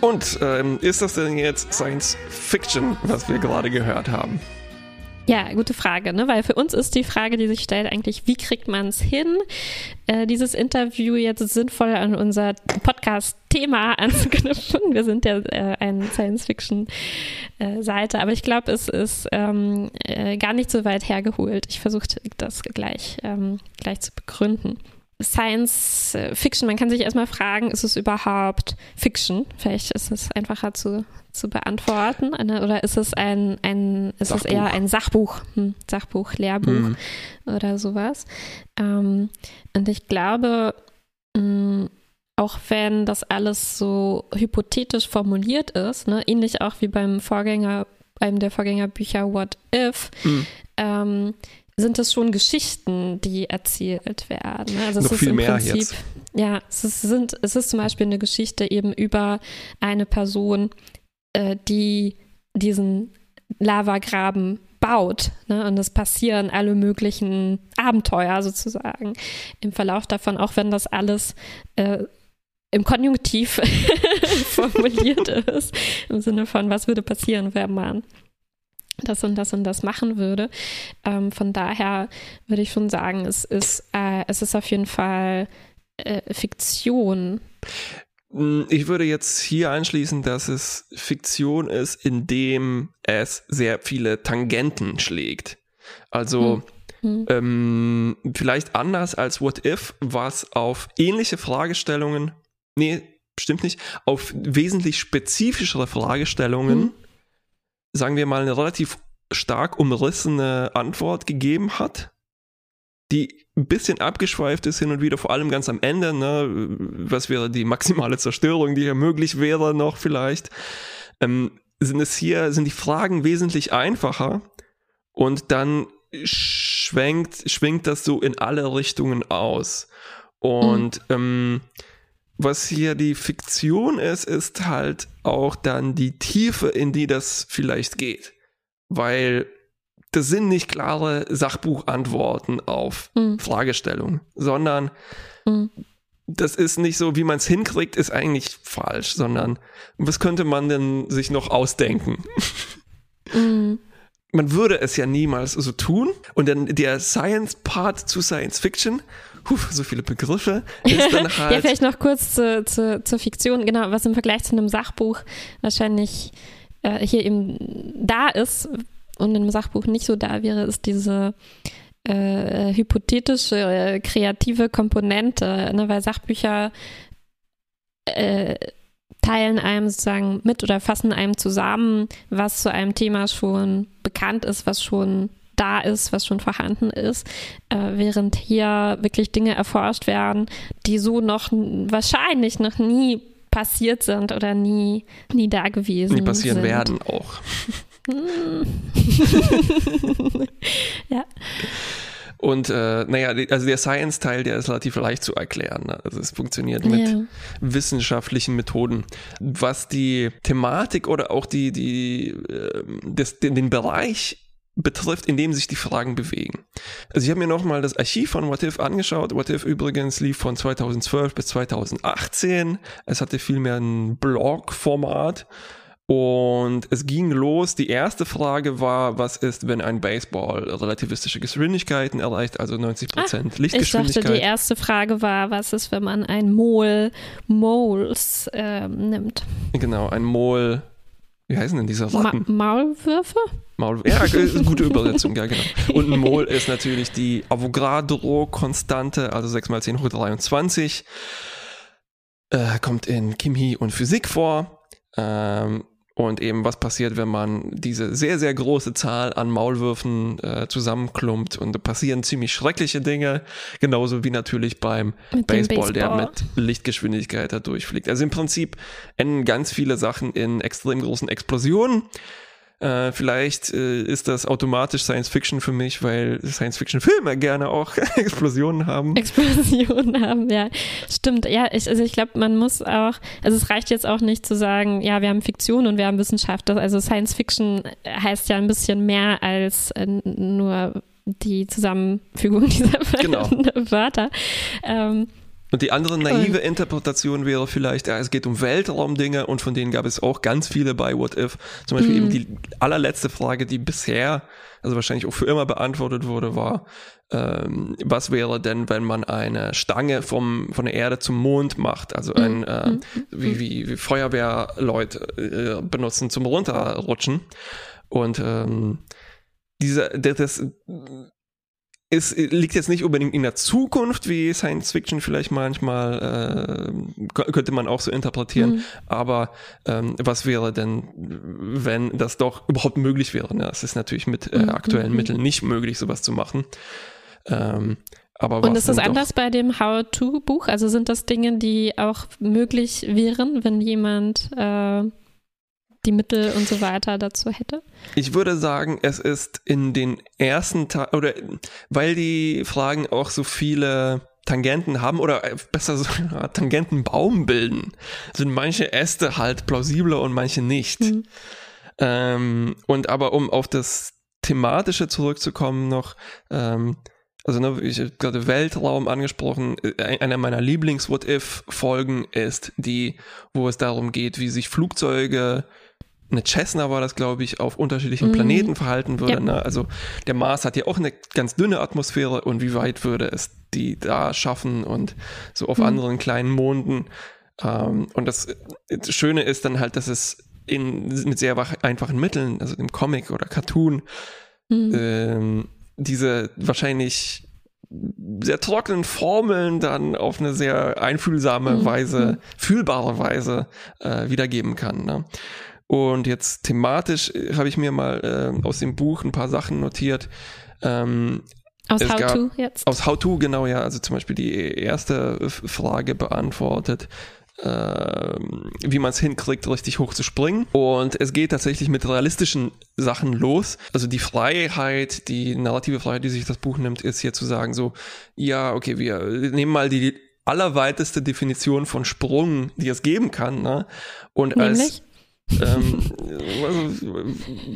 Und ähm, ist das denn jetzt Science Fiction, was wir gerade gehört haben? Ja, gute Frage, ne? weil für uns ist die Frage, die sich stellt, eigentlich, wie kriegt man es hin, äh, dieses Interview jetzt sinnvoll an unser Podcast-Thema [laughs] anzuknüpfen. Wir sind ja äh, eine Science-Fiction-Seite, aber ich glaube, es ist ähm, äh, gar nicht so weit hergeholt. Ich versuche das gleich, ähm, gleich zu begründen. Science Fiction, man kann sich erstmal fragen, ist es überhaupt Fiction? Vielleicht ist es einfacher zu, zu beantworten. Oder ist es ein, ein ist es eher ein Sachbuch, hm, Sachbuch, Lehrbuch mhm. oder sowas? Ähm, und ich glaube, mh, hm, auch wenn das alles so hypothetisch formuliert ist, ne, ähnlich auch wie beim Vorgänger, einem der Vorgängerbücher What If, mhm. ähm, sind es schon Geschichten, die erzählt werden. Also Noch es viel ist im mehr Prinzip, jetzt. ja, es ist, sind, es ist zum Beispiel eine Geschichte eben über eine Person, äh, die diesen Lavagraben baut. Ne? Und es passieren alle möglichen Abenteuer sozusagen im Verlauf davon, auch wenn das alles äh, im Konjunktiv [laughs] formuliert [laughs] ist, im Sinne von, was würde passieren, wenn man das und das und das machen würde. Ähm, von daher würde ich schon sagen, es ist, äh, es ist auf jeden Fall äh, Fiktion. Hm, ich würde jetzt hier einschließen, dass es Fiktion ist, indem es sehr viele Tangenten schlägt. Also hm. Ähm, vielleicht anders als What If, was auf ähnliche Fragestellungen, nee, stimmt nicht, auf wesentlich spezifischere Fragestellungen hm sagen wir mal, eine relativ stark umrissene Antwort gegeben hat, die ein bisschen abgeschweift ist hin und wieder, vor allem ganz am Ende, ne? was wäre die maximale Zerstörung, die hier möglich wäre noch vielleicht, ähm, sind es hier, sind die Fragen wesentlich einfacher und dann schwenkt, schwingt das so in alle Richtungen aus. Und mhm. ähm, was hier die Fiktion ist, ist halt auch dann die Tiefe, in die das vielleicht geht. Weil das sind nicht klare Sachbuchantworten auf mhm. Fragestellungen, sondern mhm. das ist nicht so, wie man es hinkriegt, ist eigentlich falsch, sondern was könnte man denn sich noch ausdenken? Mhm. Man würde es ja niemals so tun. Und dann der Science-Part zu Science Fiction Puh, so viele Begriffe, [laughs] halt. ja, vielleicht noch kurz zu, zu, zur Fiktion, genau, was im Vergleich zu einem Sachbuch wahrscheinlich äh, hier eben da ist und in einem Sachbuch nicht so da wäre, ist diese äh, hypothetische, äh, kreative Komponente, ne, weil Sachbücher äh, teilen einem sozusagen mit oder fassen einem zusammen, was zu einem Thema schon bekannt ist, was schon da ist, was schon vorhanden ist, äh, während hier wirklich Dinge erforscht werden, die so noch wahrscheinlich noch nie passiert sind oder nie, nie da gewesen sind. Die passieren sind. werden auch. [laughs] ja. Und äh, naja, also der Science-Teil, der ist relativ leicht zu erklären. Ne? Also es funktioniert mit ja. wissenschaftlichen Methoden. Was die Thematik oder auch die, die, äh, das, den, den Bereich betrifft, in dem sich die Fragen bewegen. Also ich habe mir nochmal das Archiv von What If angeschaut. What If übrigens lief von 2012 bis 2018. Es hatte vielmehr ein Blog-Format. Und es ging los. Die erste Frage war, was ist, wenn ein Baseball relativistische Geschwindigkeiten erreicht, also 90 Prozent Lichtgeschwindigkeit? Ich dachte, die erste Frage war, was ist, wenn man ein Mol Moles äh, nimmt? Genau, ein Mol wie heißen denn diese Ratten? Ma Maulwürfe? Maul ja, gute Übersetzung, ja, genau. [laughs] Und ein Mol ist natürlich die Avogadro-Konstante, also 6 mal 10 hoch 23. Äh, kommt in Chemie und Physik vor. Ähm, und eben, was passiert, wenn man diese sehr, sehr große Zahl an Maulwürfen äh, zusammenklumpt und da passieren ziemlich schreckliche Dinge, genauso wie natürlich beim Baseball, Baseball, der mit Lichtgeschwindigkeit da durchfliegt. Also im Prinzip enden ganz viele Sachen in extrem großen Explosionen. Äh, vielleicht äh, ist das automatisch Science Fiction für mich, weil Science Fiction Filme gerne auch [laughs] Explosionen haben. Explosionen haben, ja. Stimmt. Ja, ich, also ich glaube, man muss auch, also es reicht jetzt auch nicht zu sagen, ja, wir haben Fiktion und wir haben Wissenschaft. Also Science Fiction heißt ja ein bisschen mehr als äh, nur die Zusammenfügung [laughs] dieser genau. [laughs] Wörter. Ähm, Und die andere naive Interpretation wäre vielleicht, ja, es geht um Weltraumdinge und von denen gab es auch ganz viele bei What If. Zum Beispiel eben die allerletzte Frage, die bisher, also wahrscheinlich auch für immer beantwortet wurde, war, ähm, was wäre denn, wenn man eine Stange vom, von der Erde zum Mond macht? Also ein, äh, wie, wie, wie Feuerwehrleute äh, benutzen zum Runterrutschen. Und ähm, dieser, das, das es liegt jetzt nicht unbedingt in der Zukunft, wie Science Fiction vielleicht manchmal äh, könnte man auch so interpretieren. Mhm. Aber ähm, was wäre denn, wenn das doch überhaupt möglich wäre? Ne? Es ist natürlich mit äh, mhm. aktuellen mhm. Mitteln nicht möglich, sowas zu machen. Ähm, aber Und ist das anders bei dem How-to-Buch? Also sind das Dinge, die auch möglich wären, wenn jemand äh, die Mittel und so weiter dazu hätte? Ich würde sagen, es ist in den ersten Tagen, oder weil die Fragen auch so viele Tangenten haben oder besser so einen [laughs] Tangentenbaum bilden, sind manche Äste halt plausibler und manche nicht. Mhm. Ähm, und aber um auf das Thematische zurückzukommen noch, ähm, also ne, ich habe gerade Weltraum angesprochen. Äh, einer meiner Lieblings-What-If-Folgen ist die, wo es darum geht, wie sich Flugzeuge eine Cessna war das, glaube ich, auf unterschiedlichen mhm. Planeten verhalten würde. Ja. Ne? Also der Mars hat ja auch eine ganz dünne Atmosphäre und wie weit würde es die da schaffen und so auf mhm. anderen kleinen Monden. Ähm, und das, das, Schöne ist dann halt, dass es in, mit sehr einfachen Mitteln, also im Comic oder Cartoon, mhm. ähm, diese wahrscheinlich sehr trockenen Formeln dann auf eine sehr einfühlsame mhm. Weise, mhm. fühlbare Weise äh, wiedergeben kann. Ne? Und jetzt thematisch äh, habe ich mir mal äh, aus dem Buch ein paar Sachen notiert. Ähm, aus How gab, to jetzt? Aus How to, genau, ja. Also zum Beispiel die erste Frage beantwortet, äh, wie man es hinkriegt, richtig hoch zu springen. Und es geht tatsächlich mit realistischen Sachen los. Also die Freiheit, die narrative Freiheit, die sich das Buch nimmt, ist hier zu sagen so, ja, okay, wir nehmen mal die allerweiteste Definition von Sprung, die es geben kann. Ne? Und Nämlich? als ähm, also,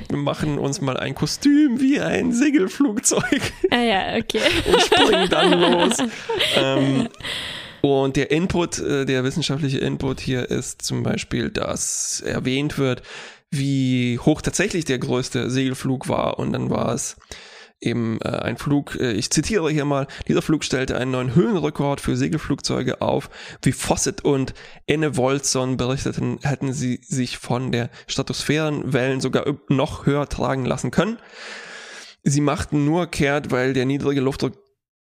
wir machen uns mal ein Kostüm wie ein Segelflugzeug. Ah ja, okay. und springen dann los. Ähm, [laughs] und der Input, äh, der wissenschaftliche Input hier ist zum Beispiel, dass erwähnt wird, wie hoch tatsächlich der größte Segelflug war. Und dann war es eben äh, ein Flug, äh, ich zitiere hier mal, dieser Flug stellte einen neuen Höhenrekord für Segelflugzeuge auf. Wie Fawcett und Enne Wolzon berichteten, hätten sie sich von der Stratosphärenwellen sogar noch höher tragen lassen können. Sie machten nur kehrt, weil der niedrige Luftdruck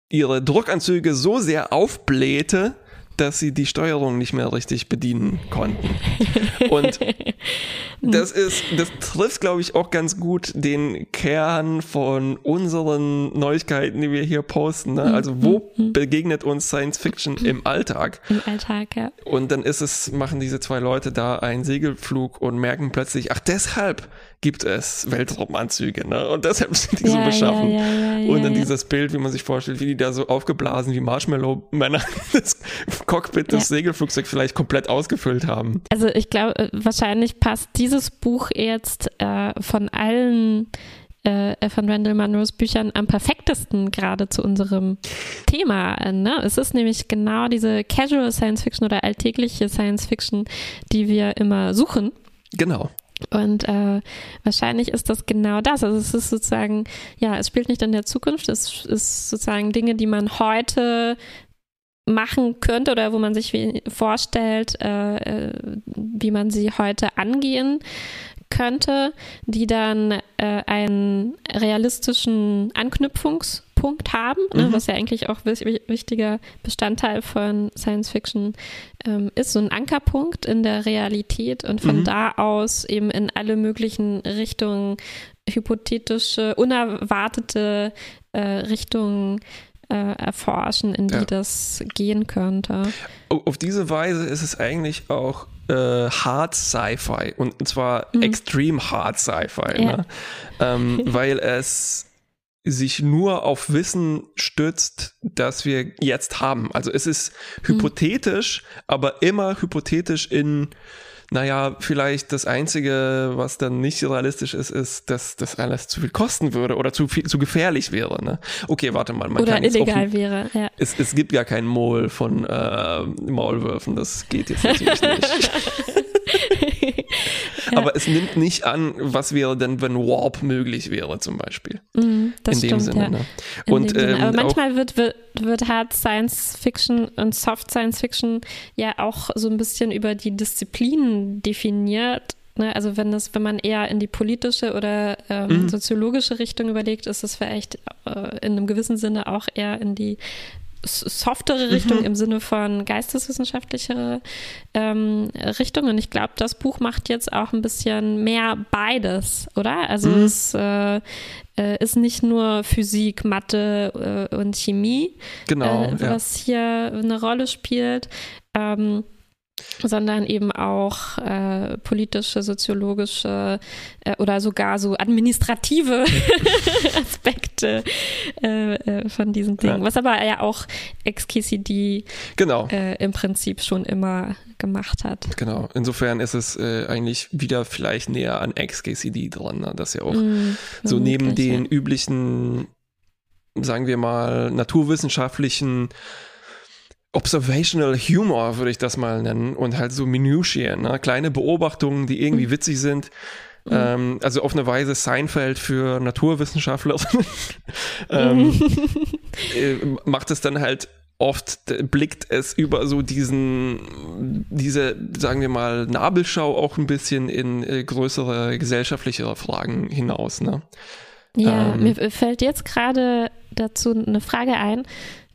ihre Druckanzüge so sehr aufblähte, dass sie die Steuerung nicht mehr richtig bedienen konnten. [laughs] Und das ist, das trifft, glaube ich, auch ganz gut den Kern von unseren Neuigkeiten, die wir hier posten. Ne? Also wo mhm. begegnet uns Science Fiction im Alltag? Im Alltag, ja. Und dann ist es, machen diese zwei Leute da einen Segelflug und merken plötzlich, ach deshalb gibt es Weltraumanzüge, ne? Und deshalb sind die ja, so beschaffen. Ja, ja, und dann dieses Bild, wie man sich vorstellt, wie die da so aufgeblasen wie Marshmallow-Männer [laughs] das Cockpit des Segelflugzeugs vielleicht komplett ausgefüllt haben. Also ich glaube, äh, wahrscheinlich passt dieses Buch jetzt äh, von allen äh, von Randall Munros Büchern am perfektesten gerade zu unserem Thema. Ne? Es ist nämlich genau diese Casual Science Fiction oder alltägliche Science Fiction, die wir immer suchen. Genau. Und äh, wahrscheinlich ist das genau das. Also es ist sozusagen, ja, es spielt nicht in der Zukunft, es ist sozusagen Dinge, die man heute machen könnte oder wo man sich vorstellt, äh, äh, wie man sie heute angehen könnte, die dann äh, einen realistischen Anknüpfungspunkt haben, ne, mhm. ne, was ja eigentlich auch wichtiger Bestandteil von Science Fiction ähm, ist, so ein Ankerpunkt in der Realität und von mhm. da aus eben in alle möglichen Richtungen, hypothetische, unerwartete äh, Richtungen äh, erforschen, in die ja. das gehen könnte. Auf diese Weise ist es eigentlich auch äh, Hard Sci-Fi und zwar mhm. extrem Hard Sci-Fi, ja. ne? ähm, [laughs] weil es sich nur auf Wissen stützt, das wir jetzt haben. Also es ist hypothetisch, mhm. aber immer hypothetisch in naja, vielleicht das Einzige, was dann nicht realistisch ist, ist, dass das alles zu viel kosten würde oder zu viel, zu gefährlich wäre. Ne? Okay, warte mal. Man Oder illegal auch, wäre, ja. es, es gibt ja kein Mol von äh, Maulwürfen, das geht jetzt natürlich nicht. [laughs] [laughs] Aber es nimmt nicht an, was wäre denn, wenn Warp möglich wäre, zum Beispiel. Mhm, das in dem stimmt, Sinne. ja. Ne? In Und dem Sinne. ähm, Aber manchmal wird, wird, wird Hard Science Fiction und Soft Science Fiction ja auch so ein bisschen über die Disziplinen definiert. Ne? Also wenn das, wenn man eher in die politische oder ähm, Mhm. soziologische Richtung überlegt, ist es vielleicht äh, in einem gewissen Sinne auch eher in die softere Richtung Mhm. im Sinne von geisteswissenschaftlichere ähm, Richtung. Und ich glaube, das Buch macht jetzt auch ein bisschen mehr beides, oder? Also Mhm. es äh, äh, ist nicht nur Physik, Mathe äh, und Chemie, genau, äh, ja. was hier eine Rolle spielt. Ähm, sondern eben auch äh, politische, soziologische äh, oder sogar so administrative [laughs] Aspekte äh, äh, von diesen Dingen. Ja. Was aber ja auch XKCD genau. äh, im Prinzip schon immer gemacht hat. Genau, insofern ist es äh, eigentlich wieder vielleicht näher an XKCD dran, ne? dass ja auch Mm, so neben vermutlich, den ja. üblichen, sagen wir mal, naturwissenschaftlichen Observational Humor, würde ich das mal nennen, und halt so Minutien, ne? kleine Beobachtungen, die irgendwie Mhm. witzig sind. Ähm, also auf eine Weise Seinfeld für Naturwissenschaftler [laughs] ähm, äh, macht es dann halt oft, blickt es über so diesen, diese, sagen wir mal, Nabelschau auch ein bisschen in äh, größere gesellschaftlichere Fragen hinaus. Ne? Ja, Ähm. mir fällt jetzt gerade dazu eine Frage ein,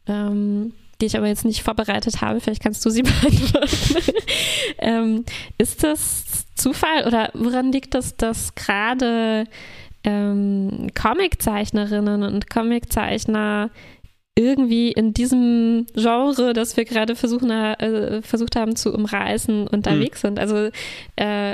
ähm, die ich aber jetzt nicht vorbereitet habe. Vielleicht kannst du sie [laughs] beantworten. ähm, ist das Zufall oder woran liegt das, dass gerade ähm, Comiczeichnerinnen und Comiczeichner irgendwie in diesem Genre, das wir gerade versuchen, äh, versucht haben zu umreißen, unterwegs sind? Also äh,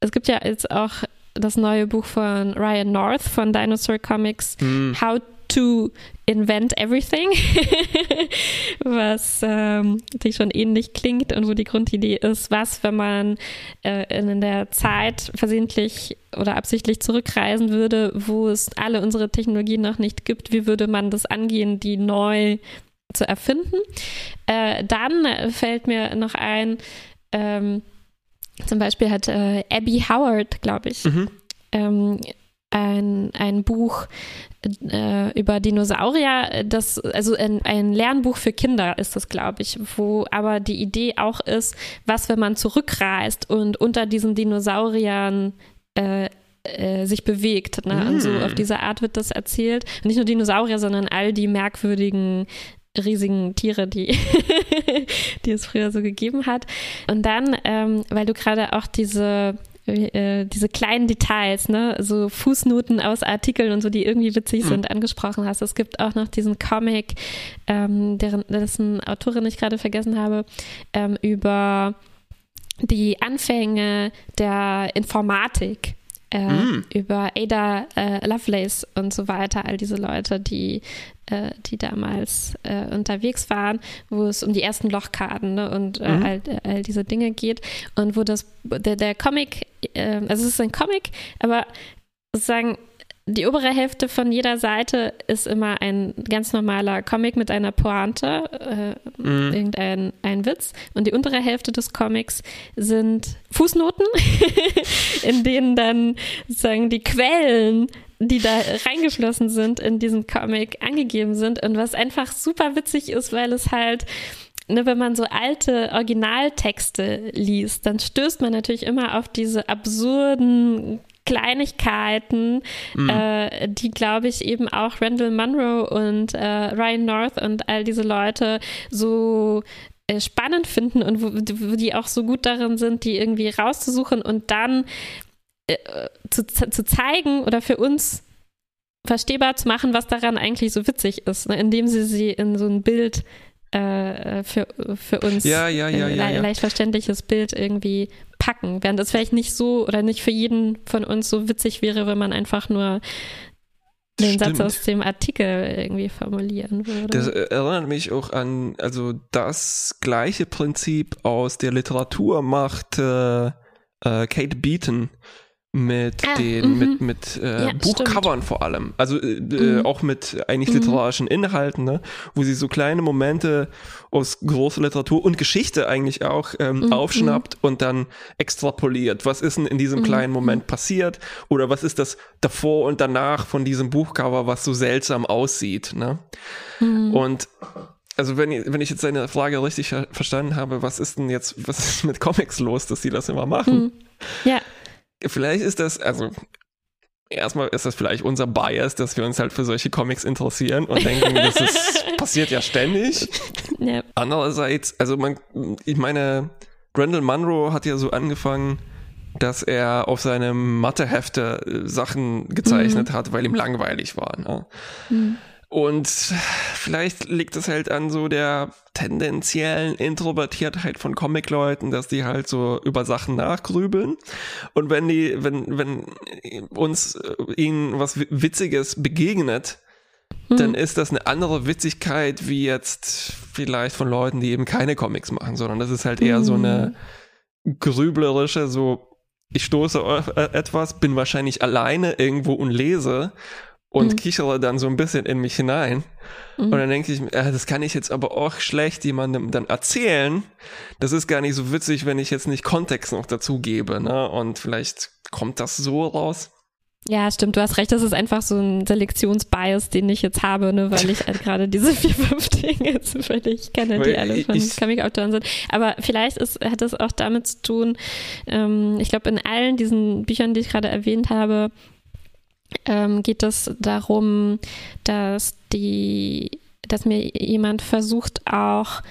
es gibt ja jetzt auch das neue Buch von Ryan North von Dinosaur Comics, Hm. How to Invent Everything, [laughs] was ähm, natürlich schon ähnlich klingt und wo die Grundidee ist, was, wenn man äh, in der Zeit versehentlich oder absichtlich zurückreisen würde, wo es alle unsere Technologien noch nicht gibt, wie würde man das angehen, die neu zu erfinden? Äh, dann fällt mir noch ein, ähm, zum Beispiel hat äh, Abby Howard, glaube ich, Mhm. ähm, ein, ein Buch äh, über Dinosaurier, das, also ein, ein Lernbuch für Kinder ist das, glaube ich, wo aber die Idee auch ist, was, wenn man zurückreist und unter diesen Dinosauriern äh, äh, sich bewegt. Ne? Und so Mm. auf diese Art wird das erzählt. Und nicht nur Dinosaurier, sondern all die merkwürdigen riesigen Tiere, die, [laughs] die es früher so gegeben hat. Und dann, ähm, weil du gerade auch diese äh, diese kleinen Details, ne, so Fußnoten aus Artikeln und so, die irgendwie witzig Mhm. sind, angesprochen hast. Es gibt auch noch diesen Comic, ähm, deren, dessen Autorin ich gerade vergessen habe, ähm, über die Anfänge der Informatik. Äh, Mm. über Ada äh, Lovelace und so weiter, all diese Leute, die, äh, die damals äh, unterwegs waren, wo es um die ersten Lochkarten ne, und äh, Mhm. all, all diese Dinge geht und wo das der, der Comic, äh, also es ist ein Comic, aber sozusagen die obere Hälfte von jeder Seite ist immer ein ganz normaler Comic mit einer Pointe, äh, Mhm. irgendein ein Witz. Und die untere Hälfte des Comics sind Fußnoten, [laughs] in denen dann sozusagen die Quellen, die da reingeschlossen sind in diesen Comic, angegeben sind. Und was einfach super witzig ist, weil es halt ne, wenn man so alte Originaltexte liest, dann stößt man natürlich immer auf diese absurden Kleinigkeiten, äh, die, glaube ich, eben auch Randall Munro und äh, Ryan North und all diese Leute so äh, spannend finden und wo, wo die auch so gut darin sind, die irgendwie rauszusuchen und dann äh, zu, zu zeigen oder für uns verstehbar zu machen, was daran eigentlich so witzig ist, ne? indem sie sie in so ein Bild äh, für, für uns Ja, ja, ja, ein le leicht verständliches Bild irgendwie packen, während das vielleicht nicht so oder nicht für jeden von uns so witzig wäre, wenn man einfach nur den Satz Stimmt. aus dem Artikel irgendwie formulieren würde. Das erinnert mich auch an, also das gleiche Prinzip aus der Literatur macht äh, äh, Kate Beaton mit Ah, den mhm. mit mit äh, Ja, Buchcovern vor allem. Also äh, Mhm. äh, auch mit eigentlich literarischen Inhalten ne? Wo sie so kleine Momente aus großer Literatur und Geschichte eigentlich auch ähm, Mhm. aufschnappt und dann extrapoliert. Was ist denn in diesem kleinen Moment passiert? Oder was ist das davor und danach von diesem Buchcover was so seltsam aussieht ne? Und also wenn ich, wenn ich jetzt deine Frage richtig ver verstanden habe, was ist denn jetzt, was ist mit Comics los, dass die das immer machen? Ja, Vielleicht ist das, also erstmal ist das vielleicht unser Bias, dass wir uns halt für solche Comics interessieren und denken, das ist, [laughs] passiert ja ständig. ja. Andererseits, also man, ich meine, Randall Munro hat ja so angefangen, dass er auf seine Mathehefte äh, Sachen gezeichnet hat, weil ihm langweilig war. Ne? Und vielleicht liegt es halt an so der tendenziellen Introvertiertheit von Comicleuten, dass die halt so über Sachen nachgrübeln. Und wenn die, wenn, wenn uns äh, ihnen was Wi- Witziges begegnet, dann ist das eine andere Witzigkeit wie jetzt vielleicht von Leuten, die eben keine Comics machen, sondern das ist halt eher so eine grüblerische, so ich stoße auf äh, etwas, bin wahrscheinlich alleine irgendwo und lese und kichere dann so ein bisschen in mich hinein. Und dann denke ich, mir, äh, das kann ich jetzt aber auch schlecht jemandem dann erzählen. Das ist gar nicht so witzig, wenn ich jetzt nicht Kontext noch dazu gebe. Ne? Und vielleicht kommt das so raus. Ja, stimmt, du hast recht, das ist einfach so ein Selektionsbias, den ich jetzt habe, ne, weil ich halt gerade diese [laughs] vier, fünf Dinge zufällig kenne, die Weil alle von Comic-Autoren sind. Aber vielleicht ist, hat das auch damit zu tun, ähm, ich glaube, in allen diesen Büchern, die ich gerade erwähnt habe, ähm, geht es darum, dass die, dass mir jemand versucht auch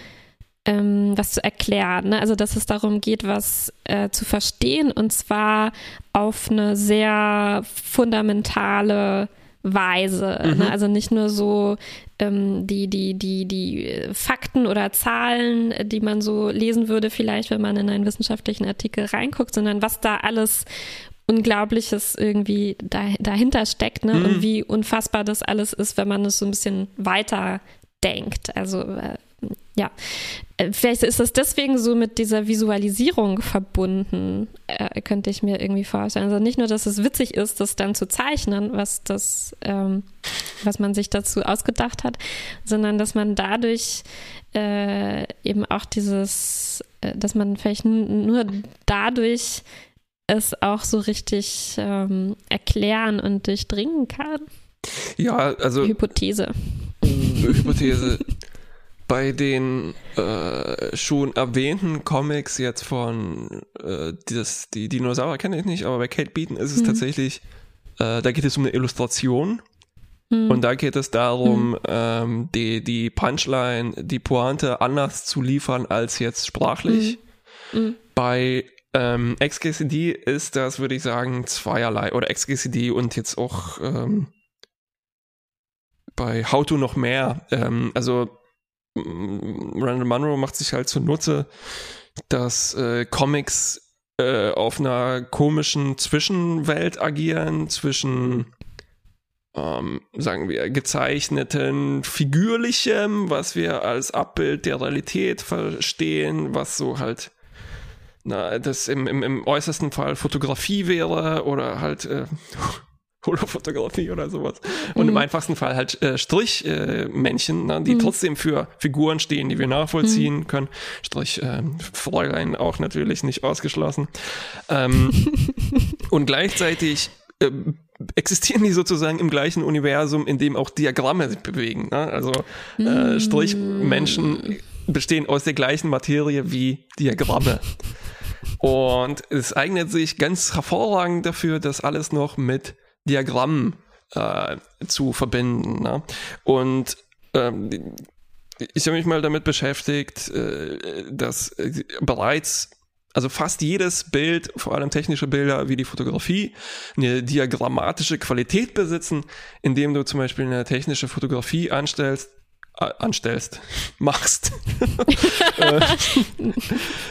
ähm, was zu erklären. Ne? Also dass es darum geht, was äh, zu verstehen und zwar auf eine sehr fundamentale Weise. Ne? Also nicht nur so ähm, die, die, die, die Fakten oder Zahlen, die man so lesen würde, vielleicht, wenn man in einen wissenschaftlichen Artikel reinguckt, sondern was da alles Unglaubliches irgendwie da, dahinter steckt ne? und wie unfassbar das alles ist, wenn man es so ein bisschen weiter denkt. Also äh, ja, Äh, vielleicht ist es deswegen so mit dieser Visualisierung verbunden, äh, könnte ich mir irgendwie vorstellen. Also nicht nur, dass es witzig ist, das dann zu zeichnen, was das, ähm, was man sich dazu ausgedacht hat, sondern dass man dadurch äh, eben auch dieses, äh, dass man vielleicht nur dadurch es auch so richtig ähm, erklären und durchdringen kann. Ja, also Hypothese. [laughs] Hypothese. Bei den äh, schon erwähnten Comics jetzt von äh, dieses, die Dinosaurier kenne ich nicht, aber bei Kate Beaton ist es tatsächlich, äh, da geht es um eine Illustration und da geht es darum, ähm, die, die Punchline, die Pointe anders zu liefern als jetzt sprachlich. Bei ähm, XKCD ist das, würde ich sagen, zweierlei. Oder XKCD und jetzt auch ähm, bei How to noch mehr. Ähm, also mm, Randall Munro macht sich halt zunutze, dass äh, Comics äh, auf einer komischen Zwischenwelt agieren, zwischen ähm, sagen wir, gezeichneten, figürlichem, was wir als Abbild der Realität verstehen, was so halt na, das im, im, im äußersten Fall Fotografie wäre oder halt äh, [laughs] Holofotografie oder sowas. Und im einfachsten Fall halt äh, Strichmännchen, ne, die trotzdem für Figuren stehen, die wir nachvollziehen können. Strich äh, Fräulein auch natürlich nicht ausgeschlossen. Ähm, [laughs] und gleichzeitig äh, existieren die sozusagen im gleichen Universum, in dem auch Diagramme sich bewegen. Ne? Also äh, Strichmenschen bestehen aus der gleichen Materie wie Diagramme. Und es eignet sich ganz hervorragend dafür, das alles noch mit Diagrammen äh, zu verbinden. Ne? Und ähm, ich habe mich mal damit beschäftigt, äh, dass äh, bereits also fast jedes Bild, vor allem technische Bilder wie die Fotografie, eine diagrammatische Qualität besitzen, indem du zum Beispiel eine technische Fotografie anstellst, anstellst, [laughs] machst. [laughs]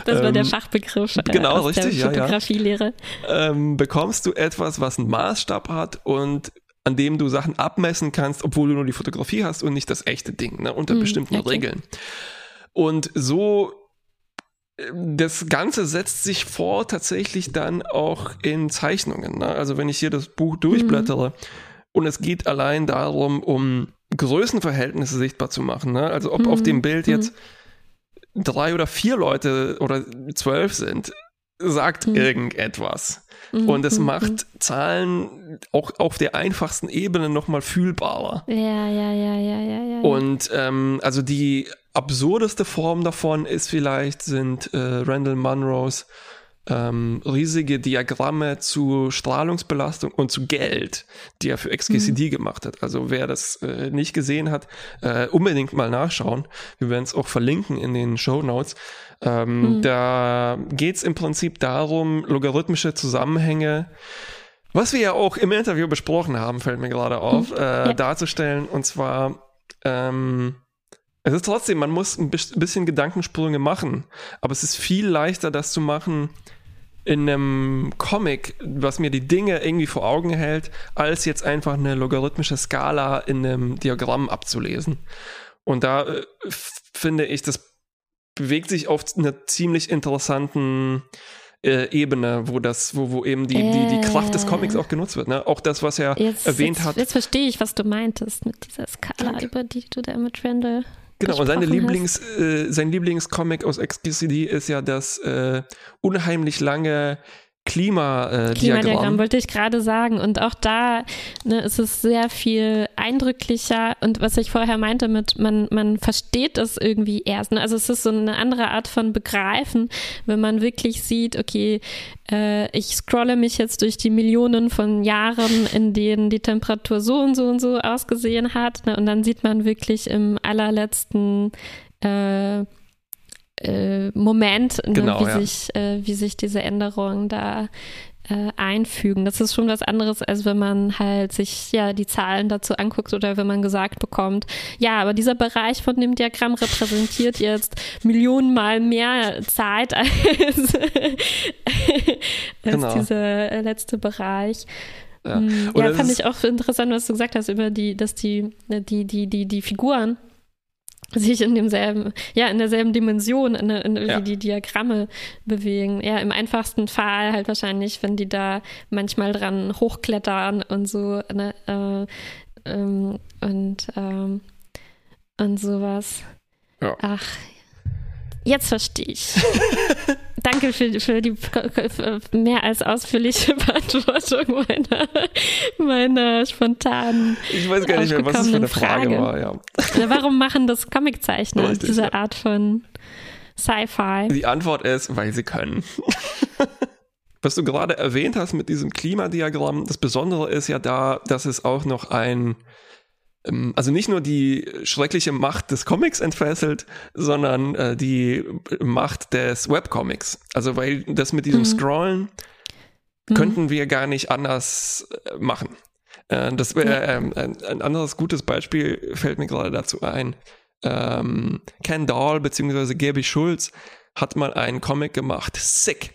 Das war der Ähm, Fachbegriff äh, genau, richtig, ja, der ja. Fotografielehre. ähm, bekommst du etwas, was einen Maßstab hat und an dem du Sachen abmessen kannst, obwohl du nur die Fotografie hast und nicht das echte Ding, ne, unter bestimmten ja, klar. Regeln. Und so das Ganze setzt sich vor tatsächlich dann auch in Zeichnungen. Ne? Also wenn ich hier das Buch durchblättere und es geht allein darum, um Größenverhältnisse sichtbar zu machen. Ne? Also ob auf dem Bild jetzt drei oder vier Leute oder zwölf sind, sagt irgendetwas. Und es macht Zahlen auch auf der einfachsten Ebene nochmal fühlbarer. Ja, ja, ja, ja, ja, ja. Und ähm, also die absurdeste Form davon ist vielleicht, sind äh, Randall Munros ähm, riesige Diagramme zu Strahlungsbelastung und zu Geld, die er für XKCD gemacht hat. Also wer das äh, nicht gesehen hat, äh, unbedingt mal nachschauen. Wir werden es auch verlinken in den Show Notes. Ähm, Da geht es im Prinzip darum, logarithmische Zusammenhänge was wir ja auch im Interview besprochen haben, fällt mir gerade auf, äh, darzustellen. Und zwar, ähm, es ist trotzdem, man muss ein bis- bisschen Gedankensprünge machen, aber es ist viel leichter, das zu machen in einem Comic, was mir die Dinge irgendwie vor Augen hält, als jetzt einfach eine logarithmische Skala in einem Diagramm abzulesen. Und da äh, finde ich, das bewegt sich auf einer ziemlich interessanten äh, Ebene, wo das, wo, wo eben die, die, die Kraft des Comics auch genutzt wird. Ne? Auch das, was er Jetzt, erwähnt jetzt, hat. jetzt verstehe ich, was du meintest mit dieser Skala, Danke. über die du da mit Randall Genau, und seine Lieblings, äh, sein Lieblingscomic aus XKCD ist ja das äh, unheimlich lange Klima-Diagramm. Äh, Klimadiagramm Diagramm. wollte ich gerade sagen. Und auch da ne, ist es sehr viel eindrücklicher. Und was ich vorher meinte mit, man, man versteht es irgendwie erst. Ne? Also es ist so eine andere Art von Begreifen, wenn man wirklich sieht, okay, äh, ich scrolle mich jetzt durch die Millionen von Jahren, in denen die Temperatur so und so und so ausgesehen hat. Ne? Und dann sieht man wirklich im allerletzten äh, äh, Moment, ne, Genau, wie, ja. sich, äh, wie sich diese Änderungen da äh, einfügen. Das ist schon was anderes, als wenn man halt sich ja die Zahlen dazu anguckt oder wenn man gesagt bekommt, ja, aber dieser Bereich von dem Diagramm repräsentiert jetzt Millionenmal mehr Zeit als, [laughs] als Genau. dieser äh, letzte Bereich. Ja, Hm, ja fand ich auch interessant, was du gesagt hast über die, dass die, die, die, die, die Figuren sich in demselben, ja, in derselben Dimension, in, in, Ja. wie die Diagramme bewegen. Ja, im einfachsten Fall halt wahrscheinlich, wenn die da manchmal dran hochklettern und so, ne, äh, ähm, und, ähm, und sowas. Ja. Ach, jetzt verstehe ich. [laughs] Danke für, für die für mehr als ausführliche [laughs] Beantwortung meiner, meiner spontanen Ich weiß gar nicht mehr, was es für eine Frage, aufgekommenen war. Ja. warum machen das Comiczeichner, Richtig, diese ja. Art von Sci-Fi? Die Antwort ist, weil sie können. [laughs] Was du gerade erwähnt hast mit diesem Klimadiagramm, das Besondere ist ja da, dass es auch noch ein, also nicht nur die schreckliche Macht des Comics entfesselt, sondern äh, die Macht des Webcomics. Also weil das mit diesem Scrollen könnten wir gar nicht anders äh, machen. Äh, das wäre ähm, ein, ein anderes gutes Beispiel fällt mir gerade dazu ein. Ähm, Ken Dahl bzw. Gaby Schulz hat mal einen Comic gemacht, Sick.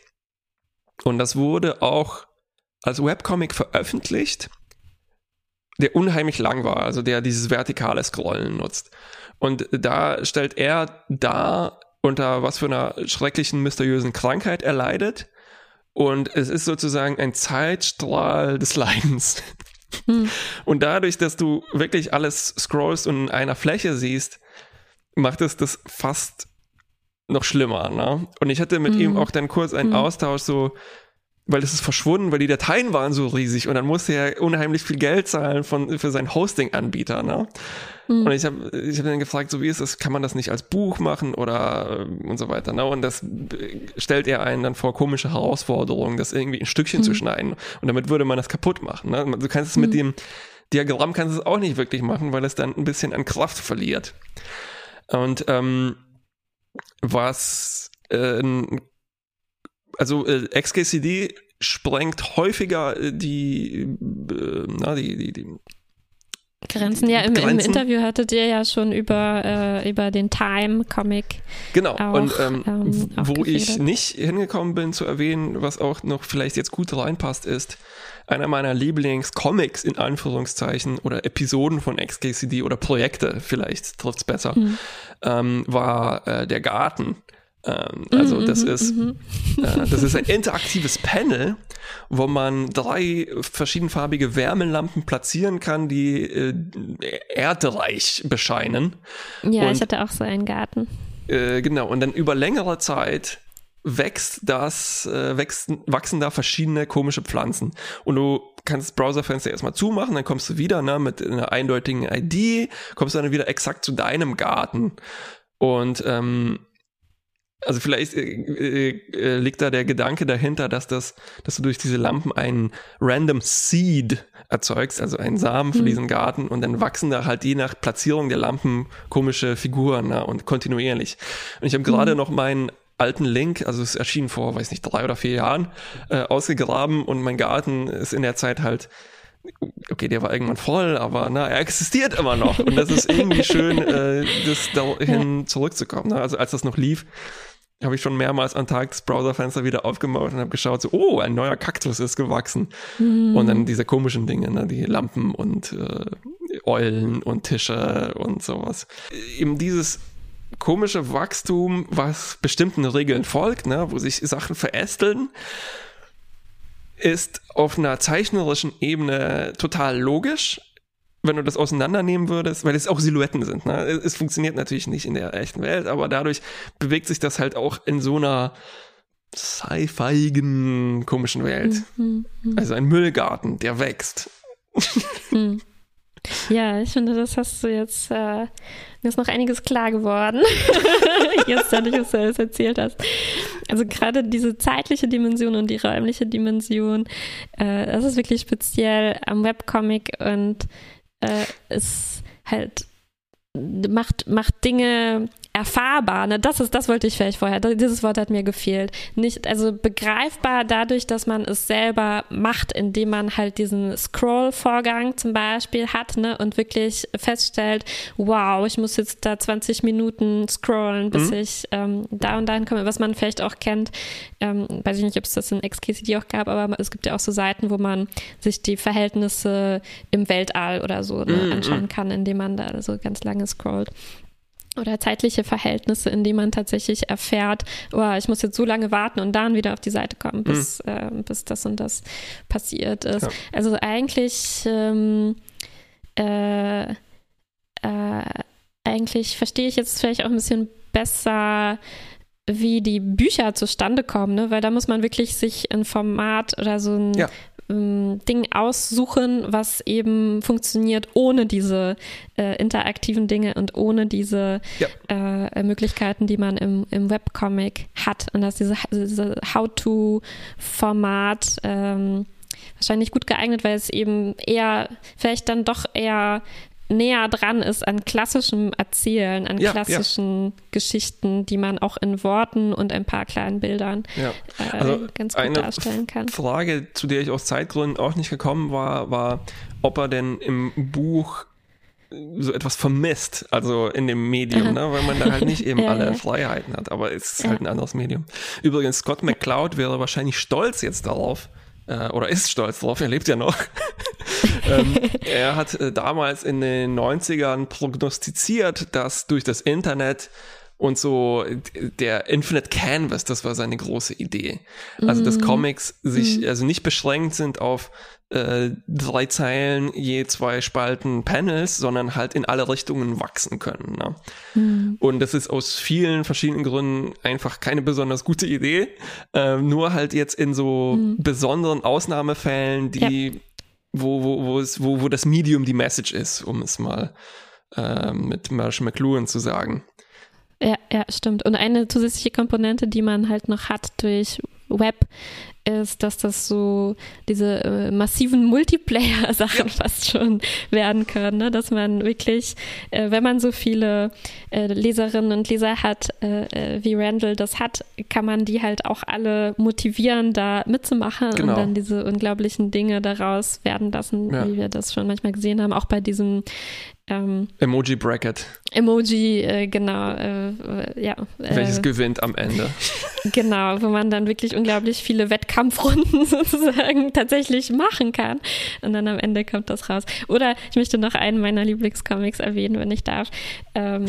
Und das wurde auch als Webcomic veröffentlicht, der unheimlich lang war, also der dieses vertikale Scrollen nutzt. Und da stellt er dar, unter was für einer schrecklichen, mysteriösen Krankheit er leidet. Und es ist sozusagen ein Zeitstrahl des Leidens. Und dadurch, dass du wirklich alles scrollst und in einer Fläche siehst, macht es das fast noch schlimmer. Ne? Und ich hatte mit ihm auch dann kurz einen Austausch, so, weil es ist verschwunden, weil die Dateien waren so riesig und dann musste er unheimlich viel Geld zahlen von, für seinen Hosting-Anbieter. Ne? Und ich habe ich hab dann gefragt, so wie ist das, kann man das nicht als Buch machen oder äh, und so weiter. Ne? Und das äh, stellt er einen dann vor komische Herausforderungen, das irgendwie in Stückchen zu schneiden. Und damit würde man das kaputt machen. Ne? Du kannst es mit dem Diagramm kannst es auch nicht wirklich machen, weil es dann ein bisschen an Kraft verliert. Und ähm, was äh, also äh, XKCD sprengt häufiger äh, die, äh, na, die, die, die Grenzen. Ja, im, im Grenzen. Interview hattet ihr ja schon über, äh, über den Time-Comic. Genau, auch, und ähm, ähm, wo ich nicht hingekommen bin zu erwähnen, was auch noch vielleicht jetzt gut reinpasst, ist einer meiner Lieblings-Comics in Anführungszeichen oder Episoden von XKCD oder Projekte, vielleicht trifft's besser, Mhm. ähm, war äh, Der Garten Ähm, also das ist äh, das ist ein interaktives Panel, wo man drei verschiedenfarbige Wärmelampen platzieren kann, die äh, erdreich bescheinen. Ja, Und- ich hatte auch so einen Garten. Äh, genau, und dann über längere Zeit wächst das, äh, wächst, wachsen da verschiedene komische Pflanzen. Und du kannst das Browserfenster erstmal zumachen, dann kommst du wieder ne, mit einer eindeutigen ID, kommst dann wieder exakt zu deinem Garten. Und ähm, also vielleicht äh, äh, äh, liegt da der Gedanke dahinter, dass das, dass du durch diese Lampen einen Random Seed erzeugst, also einen Samen für diesen Garten und dann wachsen da halt je nach Platzierung der Lampen komische Figuren ne, und kontinuierlich. Und ich habe gerade noch meinen alten Link, also es erschien vor, weiß nicht, drei oder vier Jahren, äh, ausgegraben und mein Garten ist in der Zeit halt okay, der war irgendwann voll, aber na, er existiert immer noch. Und das ist irgendwie schön, [laughs] äh, das dahin zurückzukommen. Ne? Also als das noch lief, habe ich schon mehrmals am Tag das Browserfenster wieder aufgemacht und habe geschaut, so, oh, ein neuer Kaktus ist gewachsen. Und dann diese komischen Dinge, ne? die Lampen und äh, Eulen und Tische und sowas. Eben dieses komische Wachstum, was bestimmten Regeln folgt, ne? wo sich Sachen verästeln, ist auf einer zeichnerischen Ebene total logisch, wenn du das auseinandernehmen würdest, weil es auch Silhouetten sind. Ne? Es, funktioniert natürlich nicht in der echten Welt, aber dadurch bewegt sich das halt auch in so einer sci-fiigen, komischen Welt. Also ein Müllgarten, der wächst. Ja, ich finde, das hast du jetzt, äh, mir ist noch einiges klar geworden. [laughs] jetzt, dadurch, dass du alles erzählt hast. Also gerade diese zeitliche Dimension und die räumliche Dimension, äh, das ist wirklich speziell am Webcomic und äh, ist halt macht, macht Dinge erfahrbar. Ne? Das ist, das wollte ich vielleicht vorher. Dieses Wort hat mir gefehlt. Nicht, also begreifbar dadurch, dass man es selber macht, indem man halt diesen Scroll-Vorgang zum Beispiel hat, ne? Und wirklich feststellt, wow, ich muss jetzt da 20 Minuten scrollen, bis Mhm. ich ähm, da und dahin komme. Was man vielleicht auch kennt, ähm, weiß ich nicht, ob es das in XKCD auch gab, aber es gibt ja auch so Seiten, wo man sich die Verhältnisse im Weltall oder so ne, Mhm, anschauen kann, indem man da so ganz lange scrollt oder zeitliche Verhältnisse, in denen man tatsächlich erfährt, oh, ich muss jetzt so lange warten und dann wieder auf die Seite kommen, bis, äh, bis das und das passiert ist. Ja. Also eigentlich, ähm, äh, äh, eigentlich verstehe ich jetzt vielleicht auch ein bisschen besser, wie die Bücher zustande kommen, ne? weil da muss man wirklich sich ein Format oder so ein Ja. Ähm, Ding aussuchen, was eben funktioniert ohne diese äh, interaktiven Dinge und ohne diese Ja. äh, Möglichkeiten, die man im, im Webcomic hat. Und dass diese, diese How-to-Format ähm, wahrscheinlich gut geeignet, weil es eben eher, vielleicht dann doch eher näher dran ist an klassischem Erzählen, an Ja, ja. klassischen Geschichten, die man auch in Worten und ein paar kleinen Bildern Ja. äh, Also ganz gut eine darstellen kann. Frage, zu der ich aus Zeitgründen auch nicht gekommen war, war, ob er denn im Buch so etwas vermisst, also in dem Medium, ne? weil man da halt nicht eben [laughs] Ja, alle ja. Freiheiten hat, aber es ist halt ein anderes Medium. Übrigens, Scott McCloud wäre wahrscheinlich stolz jetzt darauf, äh, oder ist stolz darauf, er lebt ja noch. [laughs] ähm, er hat äh, damals in den 90ern prognostiziert, dass durch das Internet und so der Infinite Canvas, das war seine große Idee. Also, dass Comics sich also nicht beschränkt sind auf äh, drei Zeilen, je zwei Spalten Panels, sondern halt in alle Richtungen wachsen können. Ne? Und das ist aus vielen verschiedenen Gründen einfach keine besonders gute Idee. Ähm, nur halt jetzt in so besonderen Ausnahmefällen, die, wo, wo, wo, es, wo, wo das Medium die Message ist, um es mal ähm, mit Marshall McLuhan zu sagen. Ja, ja, stimmt. Und eine zusätzliche Komponente, die man halt noch hat durch Web, ist, dass das so diese äh, massiven Multiplayer-Sachen fast schon werden können, ne? dass man wirklich, äh, wenn man so viele äh, Leserinnen und Leser hat, äh, äh, wie Randall das hat, kann man die halt auch alle motivieren, da mitzumachen Genau. und dann diese unglaublichen Dinge daraus werden lassen, Ja. wie wir das schon manchmal gesehen haben, auch bei diesem ähm, Emoji Bracket, Emoji, äh, genau, äh, äh, ja. welches Äh, gewinnt am Ende. [laughs] genau, wo man dann wirklich unglaublich viele Wettkampfrunden [laughs] sozusagen tatsächlich machen kann. Und dann am Ende kommt das raus. Oder ich möchte noch einen meiner Lieblingscomics erwähnen, wenn ich darf. Ähm,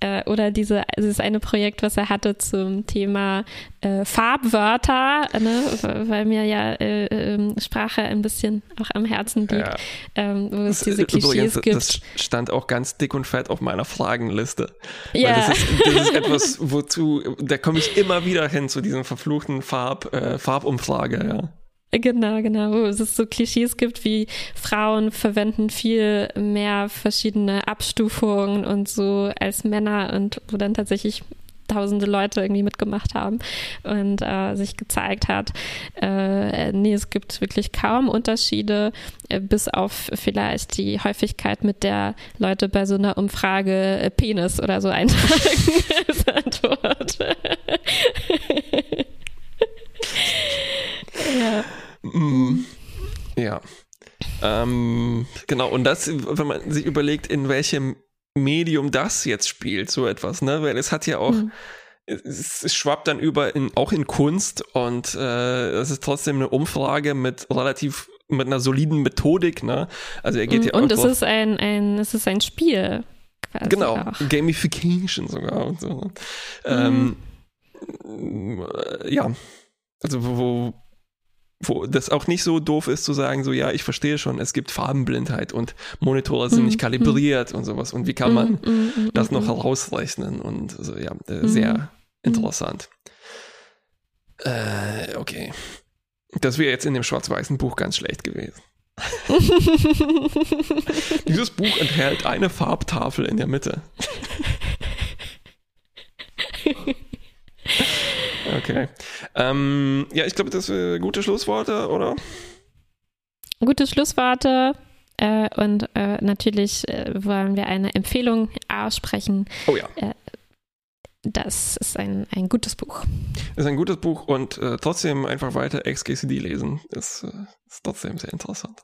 äh, oder diese, dieses eine Projekt, was er hatte zum Thema äh, Farbwörter, ne, weil mir ja äh, ähm, Sprache ein bisschen auch am Herzen liegt, ja. ähm, wo es diese Klischees übrigens, gibt. Das stand auch ganz dick und fett auf meiner Fragenliste. Ja. Das ist, das, ist, [laughs] etwas, wozu, da komme ich immer wieder hin zu diesem verfluchten Farb, äh, Farbumfrage, ja. Genau, genau, wo es so Klischees gibt wie Frauen verwenden viel mehr verschiedene Abstufungen und so als Männer und wo dann tatsächlich tausende Leute irgendwie mitgemacht haben und äh, sich gezeigt hat, äh, nee, es gibt wirklich kaum Unterschiede, äh, bis auf vielleicht die Häufigkeit, mit der Leute bei so einer Umfrage äh, Penis oder so eintragen [laughs] als Antwort. [laughs] ja. Mm, ja. Ähm, genau, und das, wenn man sich überlegt, in welchem Medium das jetzt spielt, so etwas, ne? Weil es hat ja auch, mhm. es, es, schwappt dann über in, auch in Kunst und äh, es ist trotzdem eine Umfrage mit relativ mit einer soliden Methodik, ne? Also er geht mhm. ja Und es ist ein, ein, es ist ein Spiel. genau, auch. Gamification sogar und so. Ne? Mhm. Ähm, ja, also wo, wo das auch nicht so doof ist zu sagen, so ja, ich verstehe schon, es gibt Farbenblindheit und Monitore sind mm, nicht kalibriert mm. und sowas. Und wie kann man mm, das noch herausrechnen? Und so, ja, äh, sehr interessant. Äh, okay. Das wäre jetzt in dem schwarz-weißen Buch ganz schlecht gewesen. [laughs] Dieses Buch enthält eine Farbtafel in der Mitte. [laughs] Okay. Ähm, ja, ich glaube, das sind gute Schlussworte, oder? Gute Schlussworte. Äh, und äh, natürlich äh, wollen wir eine Empfehlung aussprechen. Oh ja. Äh, das ist ein, ein gutes Buch. Ist ein gutes Buch und äh, trotzdem einfach weiter XKCD lesen. Ist, äh, ist trotzdem sehr interessant.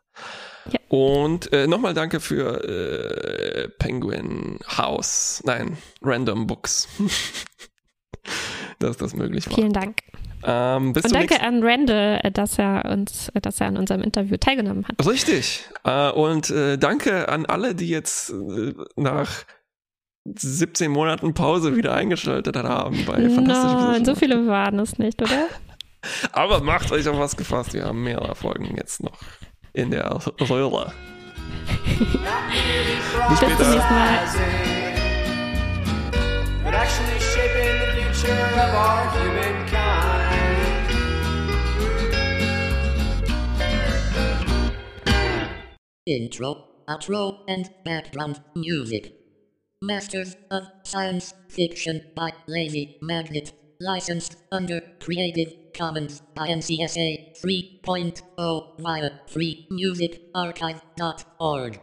Ja. Und nochmal danke für Penguin House. Nein, Random Books. [laughs] dass das möglich war. Vielen Dank. Ähm, und danke an Randall, äh, dass er uns, äh, dass er an unserem Interview teilgenommen hat. Richtig. Äh, und äh, danke an alle, die jetzt äh, nach 17 Monaten Pause wieder eingeschaltet haben bei Fantastisch. No, so viele waren es nicht, oder? [laughs] Aber macht euch auf was gefasst. Wir haben mehrere Folgen jetzt noch in der Röhre. Bis, Bis zum nächsten Mal. Of our humankind. Intro, outro, and background music. Masters of Science Fiction by Lazy Magnet. Licensed under Creative Commons by NCSA 3.0 via freemusicarchive.org.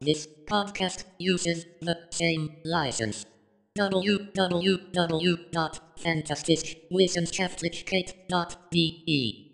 This podcast uses the same license www.fantasticwissenschaftlichkeit.de